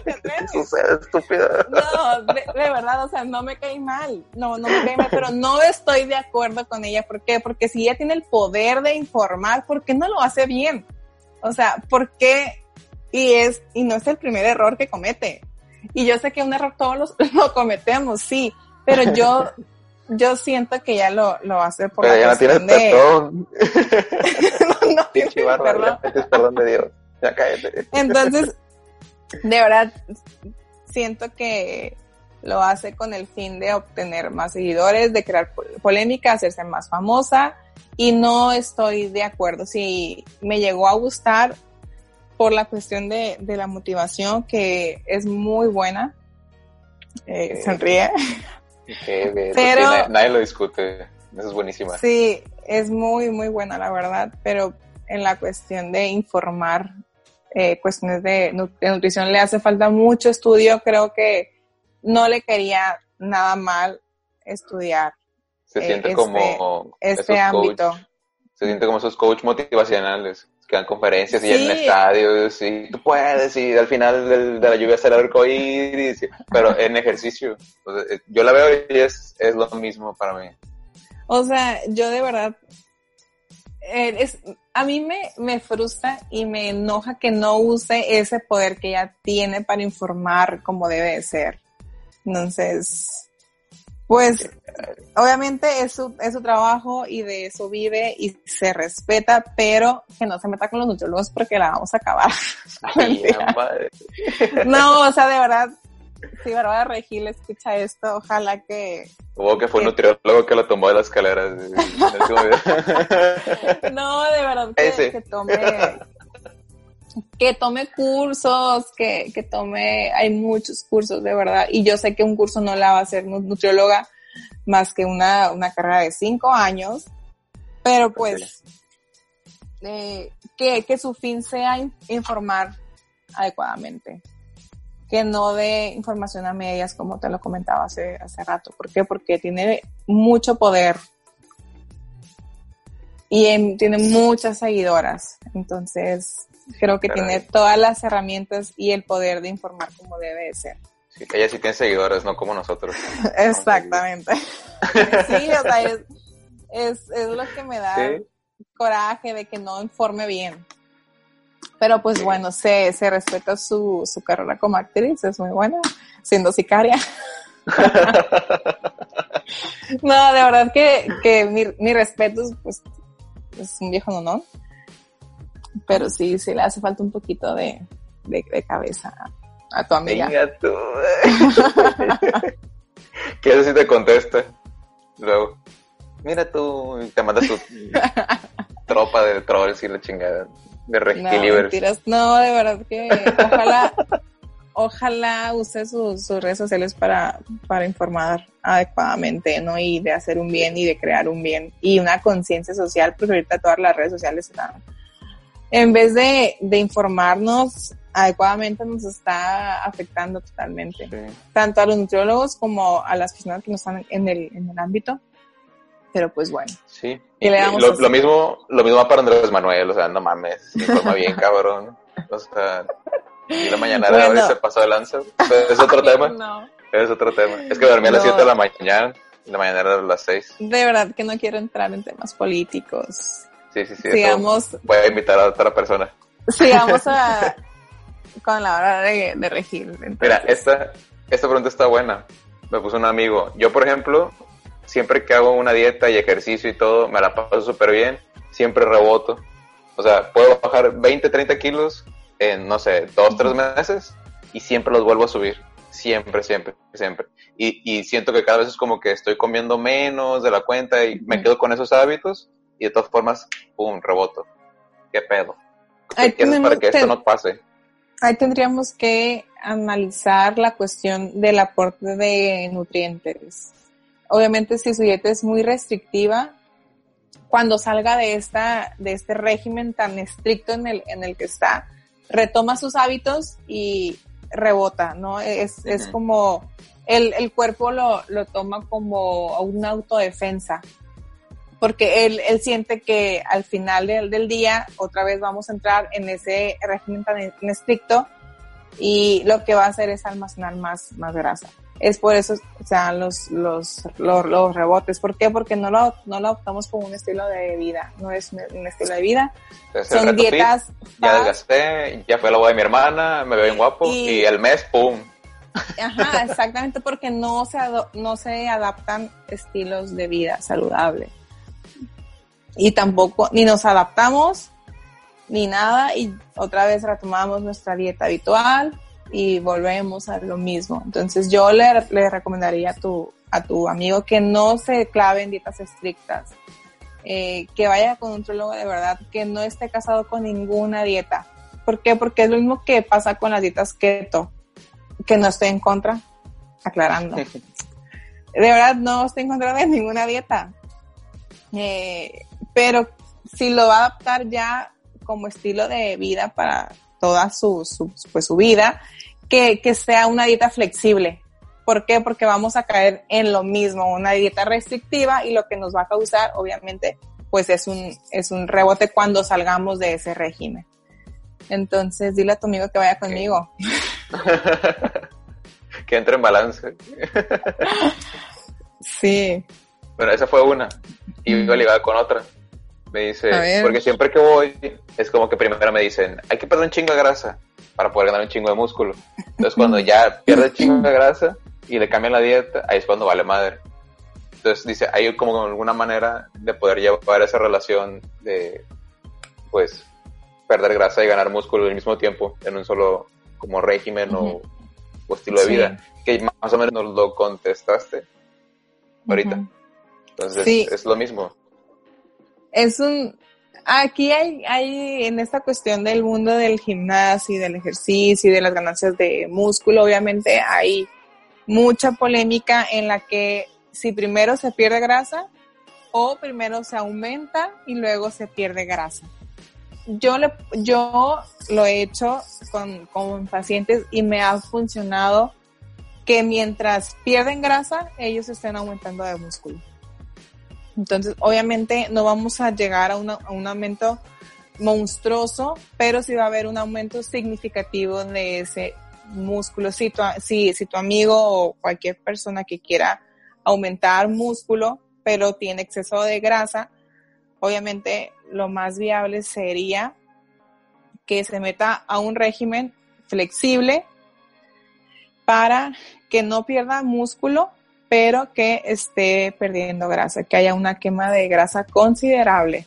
¿Te atreves? Sucede, estúpida. No, de, de verdad, o sea, no me cae mal, no, no me cae mal, pero no estoy de acuerdo con ella. ¿Por qué? Porque si ella tiene el poder de informar, ¿por qué no lo hace bien? O sea, ¿por qué? Y es, y no es el primer error que comete. Y yo sé que un error todos los, lo cometemos, sí, pero yo, yo siento que ya lo, lo hace por Pero la ya no tienes cuestión de... perdón. no, no Pinche tiene bárbaro, perdón. ya metes perdón de Dios. Ya cállate. Entonces, de verdad, siento que lo hace con el fin de obtener más seguidores, de crear po- polémica, hacerse más famosa y no estoy de acuerdo. Si me llegó a gustar por la cuestión de, de la motivación, que es muy buena. Eh, sonríe. Pero- sí, nadie, nadie lo discute. Eso es buenísima. Sí, es muy, muy buena, la verdad, pero en la cuestión de informar eh, cuestiones de, nu- de nutrición le hace falta mucho estudio. Creo que no le quería nada mal estudiar Se eh, siente este- como este coach- ámbito. se siente como esos coach motivacionales que dan conferencias y en estadios y tú puedes y al final del- de la lluvia el arcoíris, pero en ejercicio. Eh, yo la veo y es, es lo mismo para mí. O sea, yo de verdad, eh, es, a mí me, me frustra y me enoja que no use ese poder que ella tiene para informar como debe de ser. Entonces, pues, obviamente es su, es su trabajo y de eso vive y se respeta, pero que no se meta con los nutriólogos porque la vamos a acabar. No, o sea, de verdad, si Bárbara Regil escucha esto, ojalá que, Hubo que fue un Sí. nutriólogo que lo tomó de las escaleras. No, de verdad que, que tome que tome cursos, que, que tome, hay muchos cursos de verdad, y yo sé que un curso no la va a hacer nu- nutrióloga más que una, una carrera de cinco años, pero pues eh, que, que su fin sea in- informar adecuadamente, que no dé información a medias como te lo comentaba hace, hace rato. ¿Por qué? Porque tiene mucho poder y tiene muchas seguidoras. Entonces, creo que Caray. tiene todas las herramientas y el poder de informar como debe de ser. Sí, ella sí tiene seguidores, no como nosotros. Exactamente. sí, o sea, es, es, es lo que me da Sí. coraje de que no informe bien. Pero pues Sí. bueno, se, se respeta su, su carrera como actriz, es muy buena, siendo sicaria. no, de verdad que, que mi, mi respeto, pues, es un viejo no, Pero sí, sí le hace falta un poquito de, de, de cabeza a, tu amiga. Venga tú. que eso sí te contesta. Luego, mira tú, te mandas tu tropa de trolls y la chingada. De No, mentiras. No, de verdad que ojalá, ojalá use sus, sus redes sociales para, para informar adecuadamente, ¿no? Y de hacer un bien y de crear un bien y una conciencia social, porque ahorita todas las redes sociales están, en vez de, de informarnos adecuadamente, nos está afectando totalmente, Sí. tanto a los nutriólogos como a las personas que no están en el, en el ámbito. Pero pues bueno, Sí. ¿Qué Y le damos lo, lo mismo, lo mismo para Andrés Manuel, o sea, no mames, informa bien, cabrón. O sea, y la mañanera Bueno. se pasó de lanza. Es otro tema, no. es otro tema. Es que dormí a las No. 7 de la mañana, y la mañana a las 6. De verdad que no quiero entrar en temas políticos. Sí, sí, sí. sigamos, Voy a invitar a otra persona. sigamos a, con la hora de, de regir. entonces. Mira, esta, esta pregunta está buena. Me puso un amigo. Yo, por ejemplo, siempre que hago una dieta y ejercicio y todo, me la paso súper bien. Siempre reboto. O sea, puedo bajar 20, 30 kilos en, no sé, dos, tres meses y siempre los vuelvo a subir. Siempre, siempre, siempre. Y, y siento que cada vez es como que estoy comiendo menos de la cuenta y me quedo con esos hábitos y de todas formas, pum, reboto. ¿Qué pedo? ¿Qué Ahí quieres para que esto no pase? Ahí tendríamos que analizar la cuestión del aporte de nutrientes. Obviamente, si su dieta es muy restrictiva, cuando salga de esta, de este régimen tan estricto en el, en el que está, retoma sus hábitos y rebota, ¿no? Es, es como el, el cuerpo lo, lo toma como una autodefensa. Porque él, él siente que al final del, del día otra vez vamos a entrar en ese régimen tan estricto y lo que va a hacer es almacenar más, más grasa. Es por eso, o sea, los, los, los, los rebotes. ¿Por qué? Porque no lo, no lo adoptamos como un estilo de vida. No es un, estilo de vida. Entonces, Son reto fit, dietas ya desgasté, ya fue la boda de mi hermana, me veo bien guapo Y- y, el mes, ¡pum! Ajá, exactamente porque no se, no se adaptan estilos de vida saludable. Y tampoco, ni nos adaptamos, ni nada, y otra vez retomamos nuestra dieta habitual y volvemos a lo mismo. Entonces yo le, le recomendaría a tu, a tu amigo que no se clave en dietas estrictas, eh, que vaya con un nutrólogo de verdad, que no esté casado con ninguna dieta. ¿Por qué? Porque es lo mismo que pasa con las dietas keto, que no estoy en contra, aclarando. De verdad, no estoy en contra de ninguna dieta. Eh, pero si lo va a adaptar ya como estilo de vida para toda su, su, pues, su vida, que, que sea una dieta flexible, ¿Por qué? Porque vamos a caer en lo mismo, una dieta restrictiva y lo que nos va a causar, obviamente, pues es un, es un rebote cuando salgamos de ese régimen. Entonces, dile a tu amigo que vaya conmigo. que entre en balance. sí. Bueno, esa fue una. Y iba ligada con otra. Me dice, porque siempre que voy, es como que primero me dicen, hay que perder un chingo de grasa para poder ganar un chingo de músculo. Entonces, cuando ya pierde chingo de grasa, y le cambian la dieta, ahí es cuando vale madre. Entonces dice, hay como alguna manera de poder llevar esa relación de, pues, perder grasa y ganar músculo al mismo tiempo en un solo como régimen o, estilo de vida, que más o menos nos lo contestaste ahorita. Entonces es lo mismo. Es un, aquí hay, hay en esta cuestión del mundo del gimnasio y del ejercicio y de las ganancias de músculo, obviamente hay mucha polémica en la que si primero se pierde grasa o primero se aumenta y luego se pierde grasa. Yo, le, yo lo he hecho con, con pacientes y me ha funcionado que mientras pierden grasa, ellos estén aumentando de músculo. Entonces, obviamente no vamos a llegar a, un aumento monstruoso, pero sí va a haber un aumento significativo de ese músculo. Si tu amigo o cualquier persona que quiera aumentar músculo, pero tiene exceso de grasa, obviamente lo más viable sería que se meta a un régimen flexible para que no pierda músculo, pero que esté perdiendo grasa, que haya una quema de grasa considerable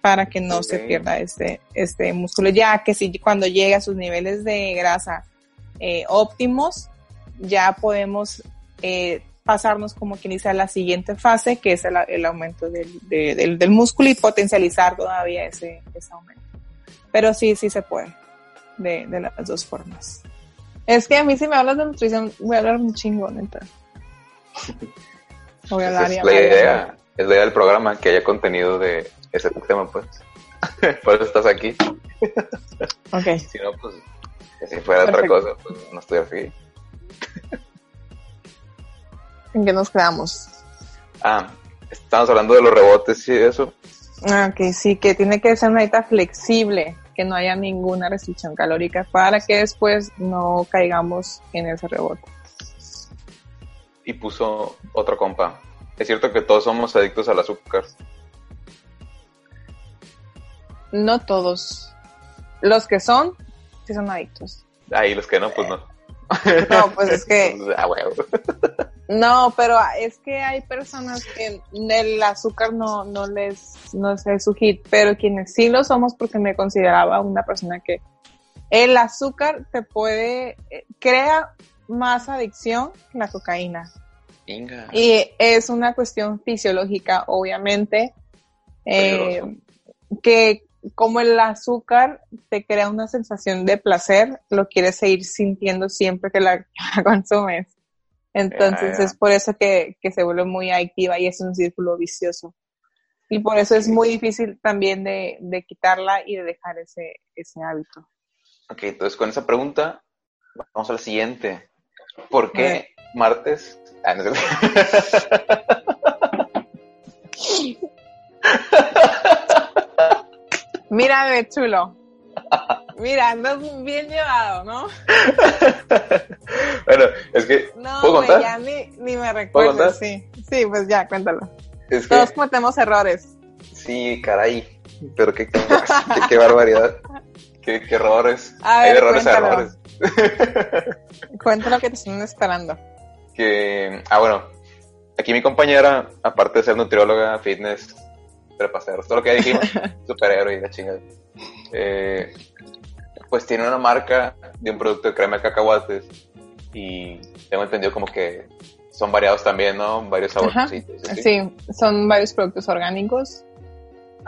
para que no se pierda este, este músculo, ya que si cuando llegue a sus niveles de grasa eh, óptimos, ya podemos eh, pasarnos como quien dice a la siguiente fase, que es el, aumento del, del, músculo y potencializar todavía ese, ese, aumento. Pero sí, sí se puede, de, de, las dos formas. Es que a mí si me hablas de nutrición, voy a hablar un chingo, neta. Voy a hablar es, la idea, es la idea del programa, que haya contenido de ese tema, pues. Por eso estás aquí. Ok. si no, pues si fuera otra cosa, pues no estoy así. ¿En qué nos quedamos? Ah, estamos hablando de los rebotes y eso. Ah, ok, sí, que tiene que ser una dieta flexible, que no haya ninguna restricción calórica para que después no caigamos en ese rebote. Y puso otro compa. Es cierto que todos somos adictos al azúcar. No todos. Los que son, sí son adictos. Ahí los que no, pues no. No, pues es que... ah, No, pero es que hay personas que el azúcar no, no les, no es su hit, pero quienes sí lo somos porque me consideraba una persona que el azúcar te puede, eh, crea más adicción que la cocaína. Y es una cuestión fisiológica, obviamente, eh, que como el azúcar te crea una sensación de placer, lo quieres seguir sintiendo siempre que la, consumes. Entonces es por eso que, se vuelve muy activa y es un círculo vicioso. Y por eso es muy difícil también de, quitarla y de dejar ese, ese hábito. Ok, entonces con esa pregunta vamos a la siguiente. ¿Por qué martes? Ah, no Mira, chulo. Mira, andas bien llevado, ¿no? bueno, es que. No, ¿puedo ya ni, ni me recuerdo. Sí, sí, pues ya, cuéntalo. Todos cometemos errores. Sí, caray. Pero qué, qué, qué barbaridad. ¿Qué, qué errores? A Hay ver, errores a cuéntalo. errores. Cuenta lo que te están esperando. Que, ah, bueno, aquí mi compañera, aparte de ser nutrióloga, fitness, trepaceros, todo lo que ya dijimos, superhéroe y la chingada, eh, pues tiene una marca de un producto de crema de cacahuates y tengo entendido como que son variados también, ¿no? Varios sabores. Sí, son varios productos orgánicos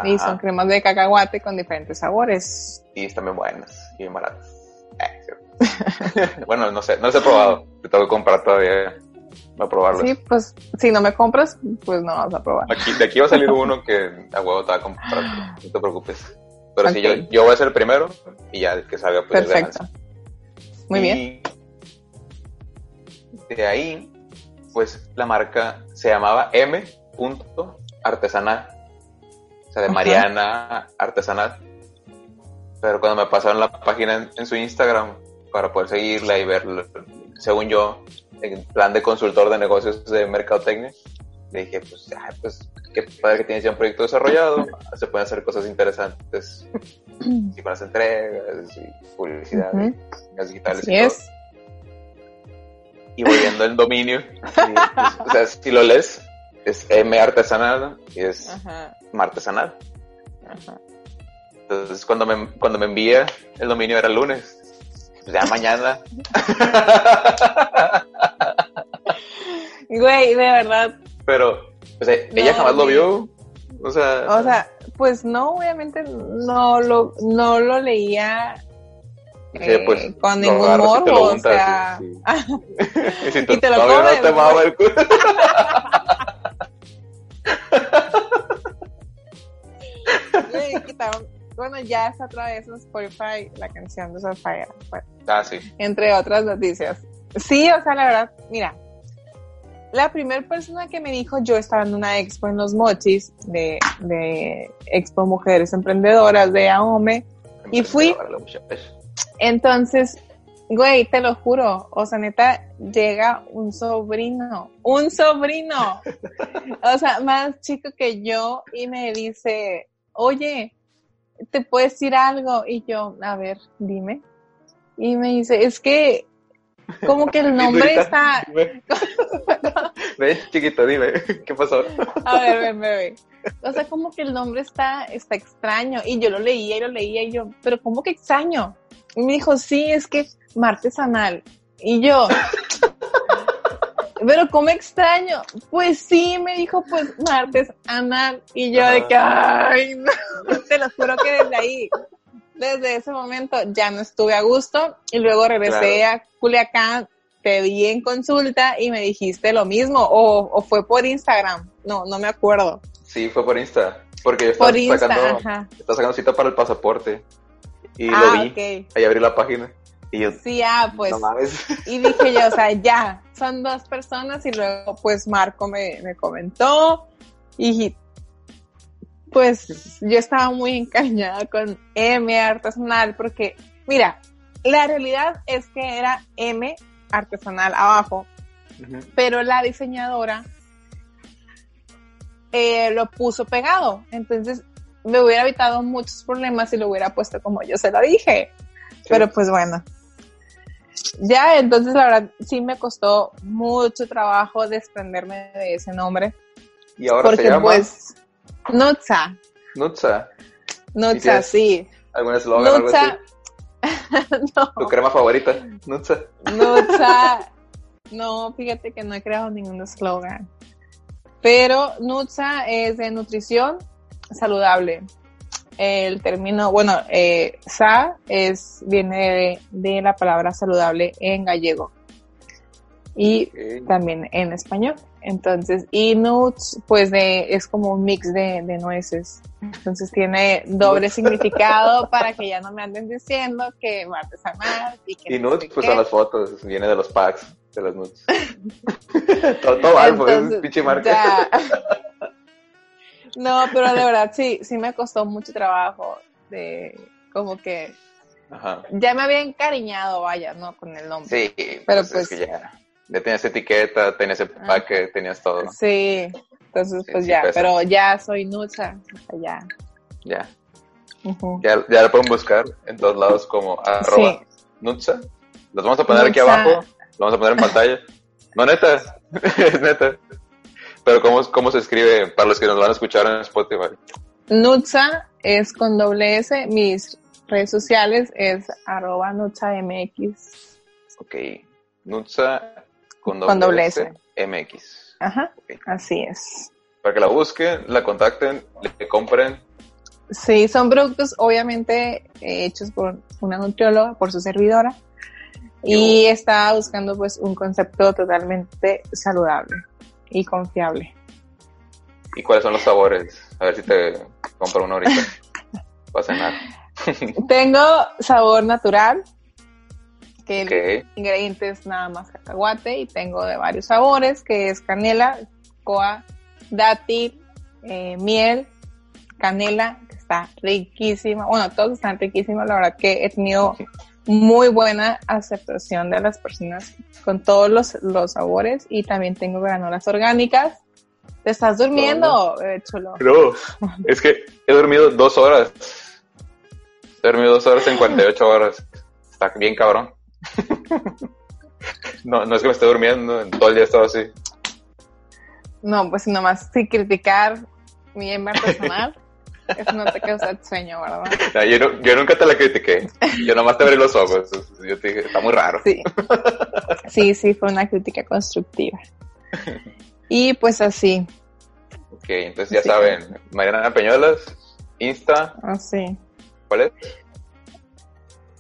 y son cremas de cacahuate con diferentes sabores. Y están bien buenas y bien baratas. Eh, sí. bueno, no sé, no los he probado. Te tengo que comprar todavía para probarlos. Sí, pues si no me compras, pues no vas a probar. Aquí, de aquí va a salir uno que a huevo te va a comprar, no te preocupes. Pero sí, Ok. yo, yo voy a ser el primero y ya el que salga pues Perfecto. Muy Y bien. De ahí, pues la marca se llamaba M. Artesanal. Sea, de Ajá. Mariana Artesanal. Pero cuando me pasaron la página en, en su Instagram para poder seguirla y ver, según yo, en plan de consultor de negocios de mercadotecnia, le dije, pues, ah, pues, qué padre que tienes ya un proyecto desarrollado, se pueden hacer cosas interesantes, y con las entregas, y publicidad, Ujú. y las digitales Así y todo y voy viendo el dominio. y, pues, o sea, si lo lees, es M artesanal y es Ajá, M artesanal. ajá. Entonces, cuando me, cuando me envía el dominio era el lunes. Pues ya mañana. Güey, de verdad. Pero, o sea, ella No, jamás lo vio. O sea, O sea, pues no, obviamente no lo, no lo leía eh, pues, con ningún morbo, o sea, sí, y si y te lo no te el culo. quitaron, bueno, ya está otra vez en Spotify la canción de Sapphire, pues, Ah, sí. entre otras noticias. Sí, o sea, la verdad, mira, la primera persona que me dijo, yo estaba en una expo en Los Mochis, de, de Expo Mujeres Emprendedoras de AOME, Y fui- Entonces, güey, te lo juro, o sea, neta, llega un sobrino, un sobrino, o sea, más chico que yo, y me dice, oye, ¿te puedes decir algo? Y yo, a ver, dime. Y me dice, es que, como que el nombre está. Ven, chiquito, dime, ¿qué pasó? a ver, ven, bebé. O sea, como que el nombre está, está extraño. Y yo lo leía y lo leía y yo, pero ¿cómo que extraño? Y me dijo, sí, es que martesanal. Y yo, pero ¿cómo extraño? Pues sí, me dijo, pues martes anal. Y yo de que, ay, no, te lo juro que desde ahí, desde ese momento ya no estuve a gusto. Y luego regresé a Culiacán, te vi en consulta y me dijiste lo mismo. O, o fue por Instagram, no, no me acuerdo. Sí, fue por Insta. Porque yo estaba Por Insta, sacando, ajá. estaba sacando cita para el pasaporte. Y Ah, lo vi. ok. Ahí abrí la página. Y yo, Sí, ah, pues. no mames. Y dije yo, o sea, ya, son dos personas y luego pues Marco me, me comentó y pues yo estaba muy encariñada con M artesanal porque, mira, la realidad es que era M artesanal abajo, pero la diseñadora eh, lo puso pegado, entonces me hubiera evitado muchos problemas si lo hubiera puesto como yo se lo dije. Pero pues bueno. Ya, entonces la verdad sí me costó mucho trabajo desprenderme de ese nombre. Y ahora porque se llama pues, Nutsa. Nutsa, tienes sí. ¿Algún eslogan algo así? Nutsa, ¿Tu crema favorita? Nutsa. Nutsa, no, fíjate que no he creado ningún eslogan. Pero Nutsa es de nutrición saludable. El término, bueno, eh, sa es, viene de, de la palabra saludable en gallego y también en español. Entonces, y nuts, pues de, es como un mix de, de nueces. Entonces tiene doble significado para que ya no me anden diciendo que va artesanal y que Y no nuts, pues qué. son las fotos, viene de los packs de las nuts. todo, todo mal, pues, pinche marca. No, pero de verdad sí, sí me costó mucho trabajo de como que Ajá. ya me había encariñado, vaya, ¿no? Con el nombre. Sí, Pero pues, pues- es que ya, ya tenías etiqueta, tenías empaque, tenías todo. Sí, entonces Sí, pues sí ya, pesa. pero ya soy sea, ya. Ya. Ya, ya la pueden buscar en todos lados como arroba Sí. Nutsa. Los vamos a poner aquí abajo. Los vamos a poner en pantalla. No, neta. es neta. Pero ¿cómo, ¿cómo se escribe para los que nos van a escuchar en Spotify? Nutsa es con doble S. Mis redes sociales es arroba NutsaMX. Ok. Nutsa con doble, Con doble S, S. MX. Ajá, así es. Para que la busquen, la contacten, le compren. Sí, son productos obviamente eh, hechos por una nutrióloga, por su servidora. Y estaba buscando pues un concepto totalmente saludable y confiable. ¿Y cuáles son los sabores? A ver si te compro uno ahorita. Para cenar. Tengo sabor natural, que el Ok. ingrediente es nada más cacahuate y tengo de varios sabores, que es canela, coa, dátil, eh, miel, canela, que está riquísima. Bueno, todos están riquísimos. La verdad que he tenido muy buena aceptación de las personas con todos los, los sabores y también tengo granolas orgánicas. ¿Te estás durmiendo, bebé chulo? Es que he dormido dos horas. He dormido dos horas en 48 horas. Está bien cabrón. No, no es que me esté durmiendo, todo el día he estado así. No, pues nomás sin criticar mi hembra artesanal, eso no te causa sueño, ¿verdad? No, yo, no- yo nunca te la critiqué. Yo nomás te abrí los ojos. Yo te dije, está muy raro. Sí. Sí, sí, fue una crítica constructiva. Y pues así, Ok, entonces ya Sí. saben, Mariana Peñuelas, Insta, así. ¿cuál es?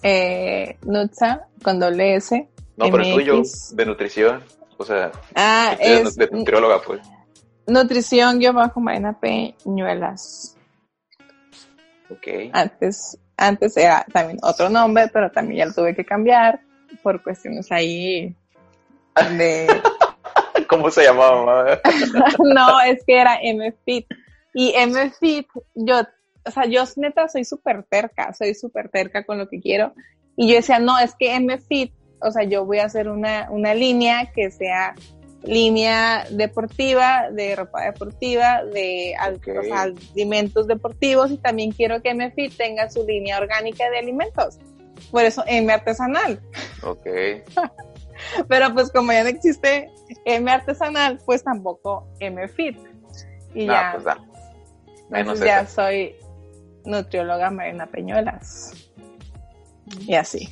Eh, Nutsa con doble S. No, pero el tuyo, MX. de nutrición. O sea, Ah, es de nutrióloga, pues. nutrición yo bajo Marina Peñuelas. Antes, antes era también otro nombre, pero también ya lo tuve que cambiar por cuestiones ahí de ¿Cómo se llamaba? no, es que era MFIT. Y MFIT, yo, o sea, yo neta soy súper terca, soy súper terca con lo que quiero. Y yo decía, no, es que MFIT, o sea, yo voy a hacer una, una línea que sea línea deportiva, de ropa deportiva, de alimentos deportivos y también quiero que MFIT tenga su línea orgánica de alimentos. Por eso M artesanal. Ok. Pero pues como ya no existe M artesanal, pues tampoco M fit. Y No, ya, pues da. Menos ya esa. soy nutrióloga Marina Peñuelas. Y así.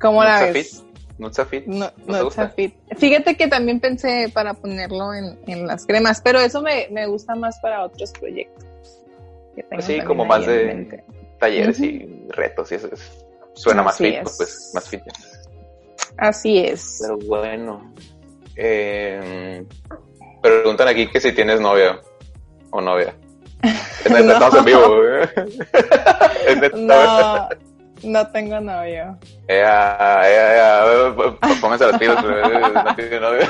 ¿Cómo la Nutsa ves? Nutsafit. No, ¿No? Fit. Fíjate que también pensé para ponerlo en, en las cremas, pero eso me, me gusta más para otros proyectos. que tengo Pues sí, como más de talleres y retos y eso es- suena más Así fit, es. pues, más fitness. Así es. Pero bueno. Eh, preguntan aquí que si tienes novia o novia. Es No. estamos en vivo. es neta. No, no tengo novio. Ea, ea, ea, pónganse las pilas. no tiene novia.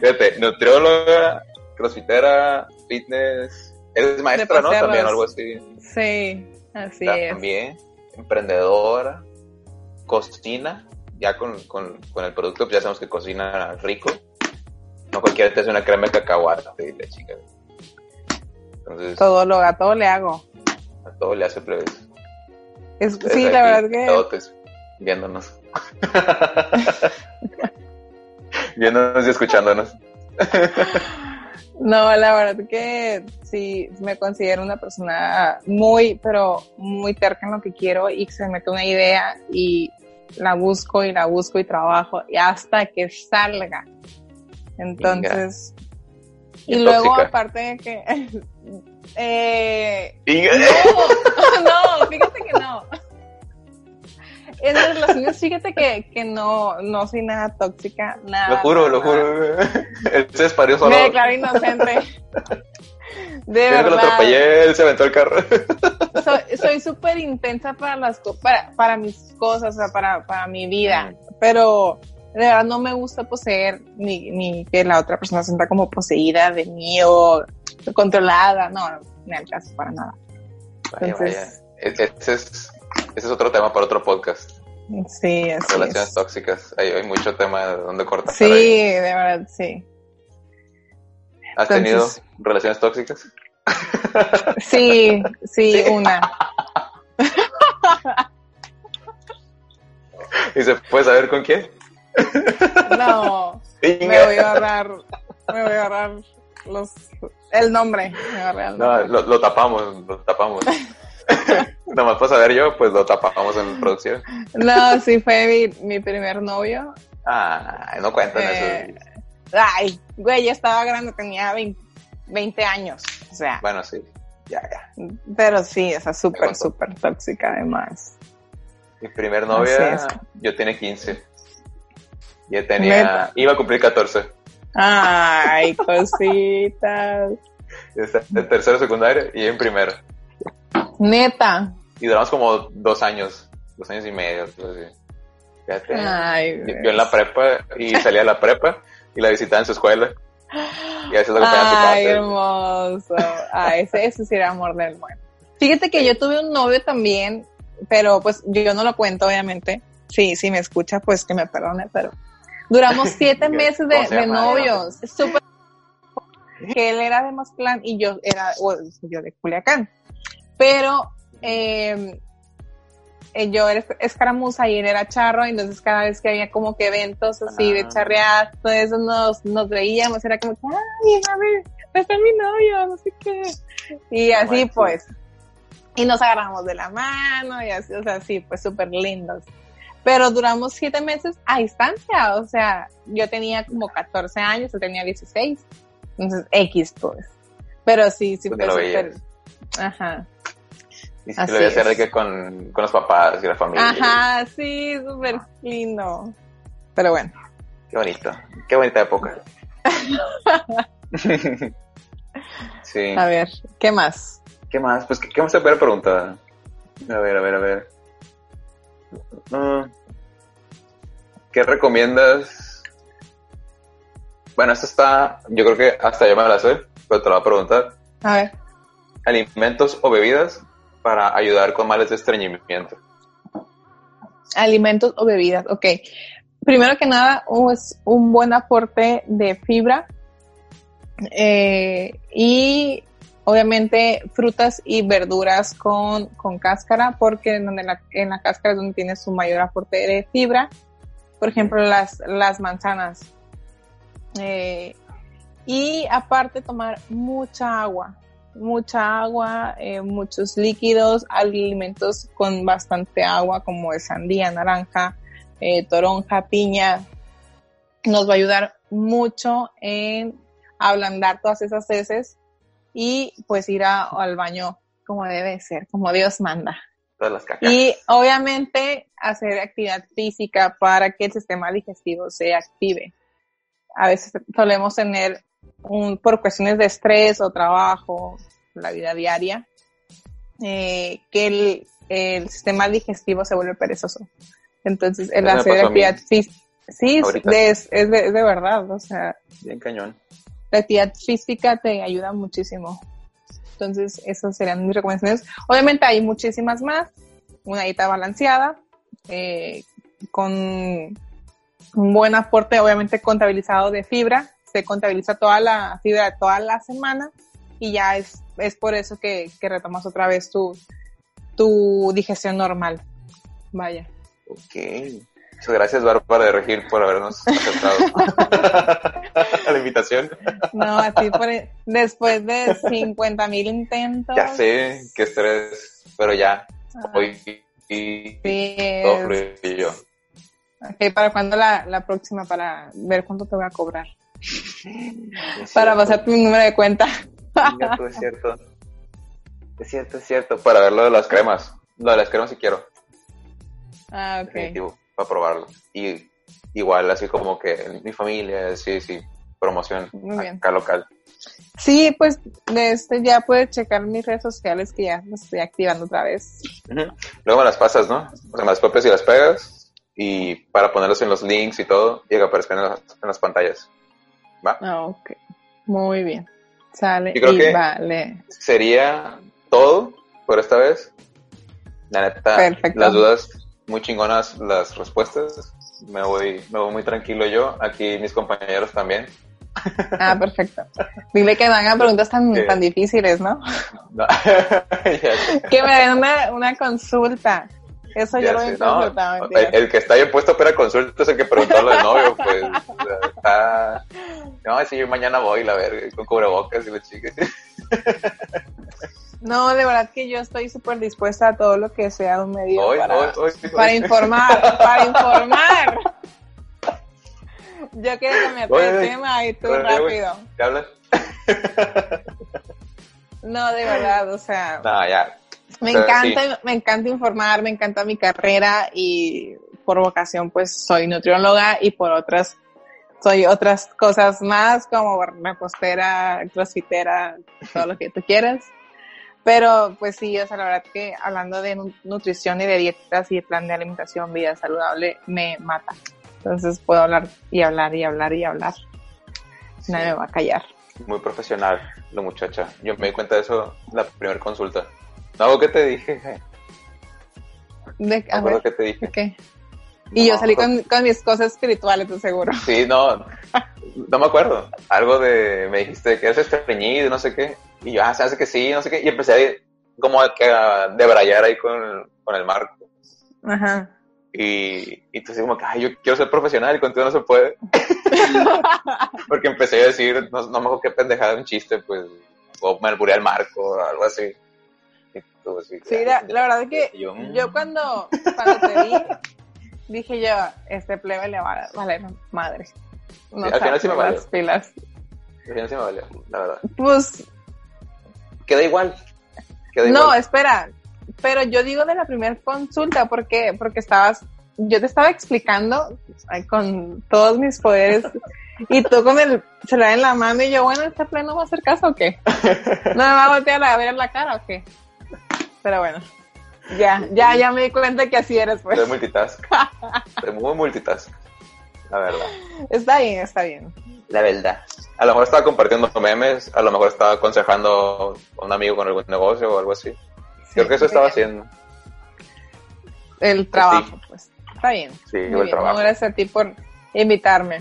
Fíjate, nutrióloga, crossfitera, fitness. Eres maestra, ¿no? También, algo así. Sí, así es. También, emprendedora, cocina, ya con, con, con el producto, pues ya sabemos que cocina rico. No cualquiera te hace una crema de cacahuate la chica. Entonces, Todo lo a todo le hago. a todo le hace plebes. Es, sí, la verdad que viéndonos. viéndonos y escuchándonos. no, la verdad que sí me considero una persona muy, pero muy terca en lo que quiero y se me mete una idea y la busco y la busco y trabajo y hasta que salga. Entonces, y, Y luego aparte de que eh, No, no, fíjate que no. En las relaciones, fíjate que, que no, no soy nada tóxica, nada. lo juro, nada, lo juro. Él se esparió solo. Me declaro inocente. De Yo que lo verdad. atropellé, él se aventó el carro. Soy- súper intensa para las para, para mis cosas, o sea, para, para mi vida. Pero de verdad no me gusta poseer ni, ni que la otra persona se sienta como poseída de mí o controlada. No, me al caso para nada. Vaya, Entonces- vaya. E- Ese es, ese es otro tema para otro podcast. Sí, así Relaciones es. tóxicas. Hay, hay mucho tema donde cortar. Sí, ahí. de verdad, sí. ¿Has entonces- tenido relaciones tóxicas? Sí, sí, una. ¿Y se puede saber con quién? No, me voy a agarrar, me voy a agarrar los, el nombre. No, lo, lo tapamos, lo tapamos. Nomás para saber yo, pues lo tapamos en producción. No, sí fue mi, mi primer novio. Ah, no cuentan Eh, eso. Ay, güey, ya estaba grande, tenía 20, 20 años. O sea, Bueno, sí. Ya, ya. pero sí, esa súper, contó. súper tóxica además. Mi primer novia, es. yo tenía 15. Ya tenía, iba a cumplir 14. Ay, cositas. Está en tercero secundario y en primero. Neta. Y duramos como dos años, dos años y medio. así. Fíjate. Ay, Yo yo en la prepa y salía de la prepa y la visitaba en su escuela. Y a veces a su Ay, casa. hermoso. Ay, ese, ese sí era amor del bueno. Fíjate que yo tuve un novio también, pero pues yo no lo cuento, obviamente. Sí, si me escucha, pues que me perdone, pero duramos siete meses de, novios. Súper. Que él era de Mazatlán y yo era, o yo de Culiacán. Pero, eh, eh, yo era escaramuza y él era charro, entonces cada vez que había como que eventos así de Ah. charrear, todo eso nos, nos veíamos, era como ay, ver, está mi novio, no sé qué. Y así pues. Y nos agarramos de la mano y así, o sea, sí, pues súper lindos. Pero duramos siete meses a distancia, o sea, yo tenía como 14 años, él tenía 16. Entonces, X pues. Pero sí, sí fue súper. Ajá. Y sí Así lo voy a hacer de que con, con los papás y la familia. Ajá, sí, súper lindo. Pero bueno. Qué bonito. Qué bonita época. sí. A ver, ¿qué más? ¿Qué más? Pues, ¿qué, más se puede preguntar? A ver, a ver, a ver. Mm, ¿Qué recomiendas? Bueno, esto está, yo creo que hasta yo me la sé, pero te lo voy a preguntar. A ver. Alimentos o bebidas para ayudar con males de estreñimiento. Alimentos o bebidas, ok. Primero que nada, es un buen aporte de fibra eh, y obviamente frutas y verduras con, con cáscara, porque en, donde la, en la cáscara es donde tiene su mayor aporte de fibra. Por ejemplo, las, las manzanas. Eh, y aparte tomar mucha agua, mucha agua, eh, muchos líquidos, alimentos con bastante agua como de sandía, naranja, eh, toronja, piña. Nos va a ayudar mucho en ablandar todas esas heces y pues ir a- al baño como debe ser, como Dios manda. Todas las cacas. Y obviamente hacer actividad física para que el sistema digestivo se active. A veces solemos tener un, por cuestiones de estrés o trabajo, la vida diaria, eh, que el, el sistema digestivo se vuelve perezoso. Entonces, el hacer actividad física, sí, es, es de, es de verdad, o sea, Bien cañón. La actividad física te ayuda muchísimo. Entonces, esas serían mis recomendaciones. Obviamente hay muchísimas más. Una dieta balanceada, eh, con un buen aporte, obviamente contabilizado de fibra. Se contabiliza toda la fibra de toda la semana y ya es, es por eso que, retomas otra vez tu, tu digestión normal. Vaya. Ok. Muchas gracias, Bárbara de Regir, por habernos aceptado la invitación. No, así por, después de 50 mil intentos. Ya sé que estrés, pero ya, ah, hoy y Sí, todo fluyó. Ok, ¿para cuándo la, la próxima? Para ver cuánto te voy a cobrar. Para pasar tu número de cuenta. Es cierto. Es cierto, es cierto. Para ver lo de las cremas. Lo de las cremas sí quiero, Ah, ok. definitivo, para probarlo. Y igual, así como que mi familia, sí, sí, promoción Muy bien. acá local. Sí, pues este ya puedes checar mis redes sociales que ya las estoy activando otra vez. Luego me las pasas, ¿no? O sea, me las copias y las pegas. Y para ponerlos en los links y todo, y que aparezcan en las, en las pantallas. ¿Va? Ah, ok. Muy bien. Sale Yo creo y que- vale. Sería todo por esta vez. La neta, Perfecto. las dudas muy chingonas, las respuestas. Me voy, me voy muy tranquilo yo. Aquí mis compañeros también. Ah, perfecto. Dile que me hagan preguntas tan, ¿Qué? tan difíciles, ¿no? No. Que me den una, una consulta. Eso yo lo he no, el, que está bien puesto para consulta es el que preguntó lo del novio, pues. está. No, si yo mañana voy, la verga, con cubrebocas y la chica. No, de verdad que yo estoy súper dispuesta a todo lo que sea un medio Hoy, para, hoy, hoy, hoy. para informar, para informar. Yo cambiarte Oye, de oye, tema y tú rápido. ¿Qué hablas? No, de verdad, o sea, No, ya. me pero encanta, me encanta informar, me encanta mi carrera y por vocación pues soy nutrióloga y por otras soy otras cosas más como repostera, crossfitera, todo lo que tú quieras. Pero pues sí, o sea, la verdad que hablando de nu- nutrición y de dietas y de plan de alimentación, vida saludable, me mata. Entonces puedo hablar y hablar y hablar y hablar. Nadie me va a callar. Muy profesional, la muchacha. Yo me di cuenta de eso en la primera consulta. No, ¿qué te dije? De, a ver, que te dije. ¿de Y yo salí con, con mis cosas espirituales, de seguro. Sí, no, no me acuerdo. Algo de, me dijiste que eres estreñido, no sé qué. Y yo, ah, se hace que sí, no sé qué. Y empecé a, como a, a debrayar ahí con, con el marco. Ajá. Y, y así como que, ay, yo quiero ser profesional y contigo no se puede. Porque empecé a decir, no, no me acuerdo qué pendejada, un chiste, pues, o me alburé al marco o algo así. Y tú así, Sí, la, la verdad es que yo, mm. yo cuando, cuando te vi, dije yo, este plebe le va a valer madre. No Sí, al final sí me valió. las pilas. Al final sí me valió, la verdad. Pues, Queda igual. Queda no, igual. espera, pero yo digo de la primera consulta, ¿por qué? Porque estabas, yo te estaba explicando ay, con todos mis poderes y tú con el celular en la mano y yo, bueno, ¿este plebe no va a hacer caso o qué? ¿No me va a voltear a ver la cara o qué? Pero bueno, ya, ya, ya me di cuenta que así eres, pues. Soy multitask. Soy muy multitask. La verdad. Está bien, está bien. La verdad. A lo mejor estaba compartiendo memes, a lo mejor estaba aconsejando a un amigo con algún negocio o algo así. Creo que eso estaba haciendo. El trabajo, pues. Está bien. Sí, Muy el bien. trabajo. No, gracias a ti por invitarme.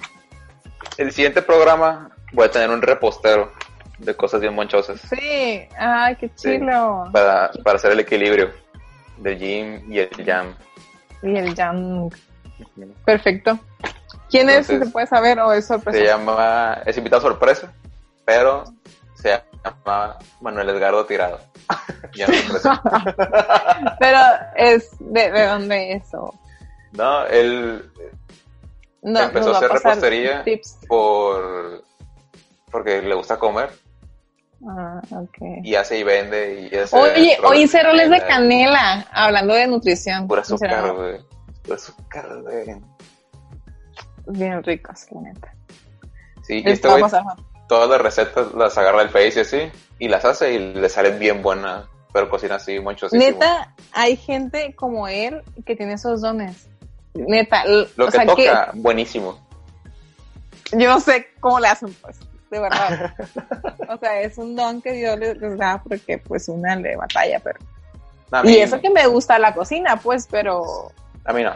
El siguiente programa voy a tener un repostero de cosas bien monchosas Sí, ay, qué Sí. chilo. para, para hacer el equilibrio del gym y el jam. Y el jam. Perfecto. ¿Quién es, si Entonces, se puede saber, o es sorpresa? Se llama, es invitado sorpresa, pero se llama Manuel Edgardo Tirado. ya. Pero es, ¿de, de dónde es? O... No, él No, Empezó a hacer repostería. Tips. por porque le gusta comer Ah, ok. y hace y vende y hace Oye, hoy hice roles de canela, hablando de nutrición. pura azúcar güey pura azúcar güey Bien ricos, la neta. sí y este güey todas las recetas las agarra del Face y así y las hace y le salen bien buenas pero cocina así muchísimo Neta, hay gente como él que tiene esos dones. Neta, lo o que sea toca buenísimo que yo no sé cómo le hacen, pues, de verdad. o sea, es un don que Dios les, les da porque, pues, una le batalla, pero. a mí, Y eso que me gusta la cocina, pues, pero. a mí no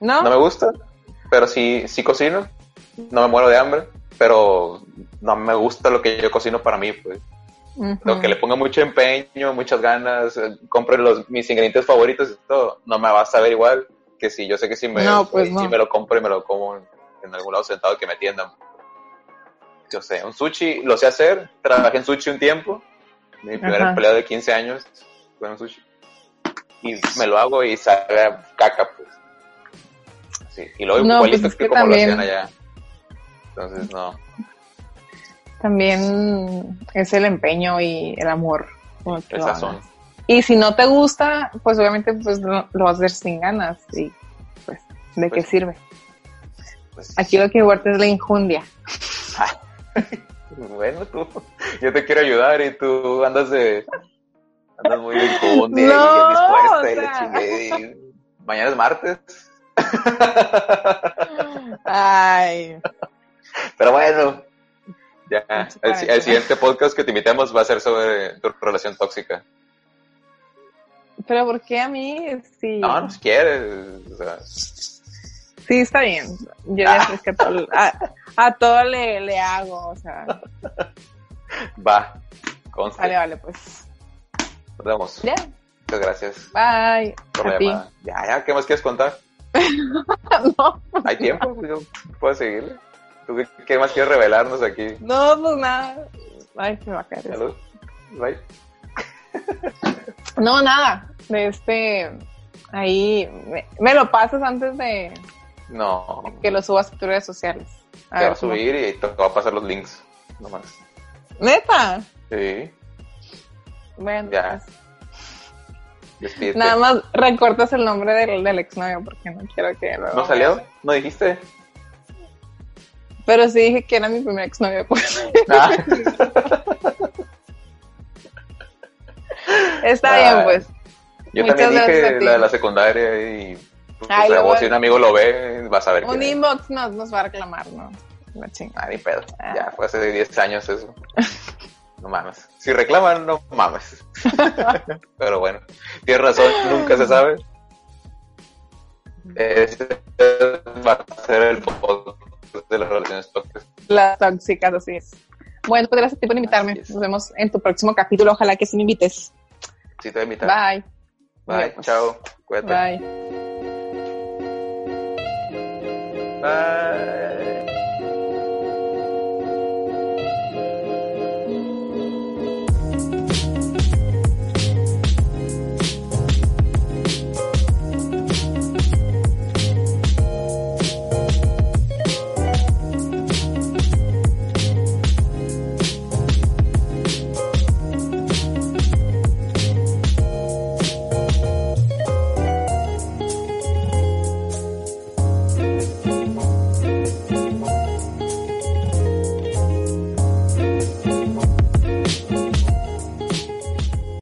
¿No? no me gusta pero sí sí cocino no me muero de hambre pero no me gusta lo que yo cocino para mí pues. Lo que le ponga mucho empeño, muchas ganas, eh, compre los, mis ingredientes favoritos y todo, no me va a saber igual que si yo sé que si me, No, pues si me lo compro y me lo como en, en algún lado sentado que me atiendan. Yo sé, un sushi lo sé hacer, trabajé en sushi un tiempo, mi primer Ajá. empleado de 15 años fue en sushi, y me lo hago y sale a caca, pues. Sí, y luego No, igualito pues es que como también- lo hacían allá. Entonces, no. También es el empeño y el amor. el sazón. Y si no te gusta, pues obviamente pues lo, lo vas a hacer sin ganas. Y pues, ¿de Pues, qué sirve? Pues, Aquí lo que importa es la injundia. Bueno, tú, yo te quiero ayudar y tú andas de. Andas muy inconde No, y bien dispuesta o y la sea. chingué. y Mañana es martes. Ay, Pero bueno, ya. El, siguiente podcast que te invitemos va a ser sobre tu relación tóxica. pero ¿por qué a mí? Sí. No, quieres. O sea, Sí, está bien. Yo ya sé que a todo, a, a todo le, le hago, o sea. Va, conste. Vale, vale, pues. Nos vemos. Ya. Muchas gracias Bye. por A la ti. llamada. Ya, ya, ¿qué más quieres contar? no, Hay tiempo, pues, yo puedo seguirle. ¿Tú qué, qué más quieres revelarnos aquí? no, pues nada. Ay, me va a caer. eso. Salud. Bye. No, nada. De este. Ahí. Me, me lo pasas antes de No, que lo subas a tus redes sociales. A te va a subir y te va a pasar los links. Nomás. Neta. Sí, Bueno, Ya. pues, despídete. nada más recortas el nombre del, del exnovio porque no quiero que luego ¿No salió? ¿No dijiste? Pero sí dije que era mi primer exnovio. Pues. Ah. Está bien, pues. Yo Muchas también dije la de la secundaria y Ay, o sea, vos si un amigo lo ve, vas a ver Un inbox nos, nos va a reclamar, ¿no? La chingada. Ah, ni pedo. Ah. Ya, fue hace 10 años eso. No mames. Si reclaman, no mames. Pero bueno, tienes razón, nunca se sabe. Este va a ser el podcast de las relaciones tóxicas. Las tóxicas, así es. Bueno, pues gracias a ti por invitarme. Nos vemos en tu próximo capítulo. Ojalá que sí me invites. Sí, te voy a invitar. Bye. Bye. Adiós. Chao. Cuídate. Bye. 呃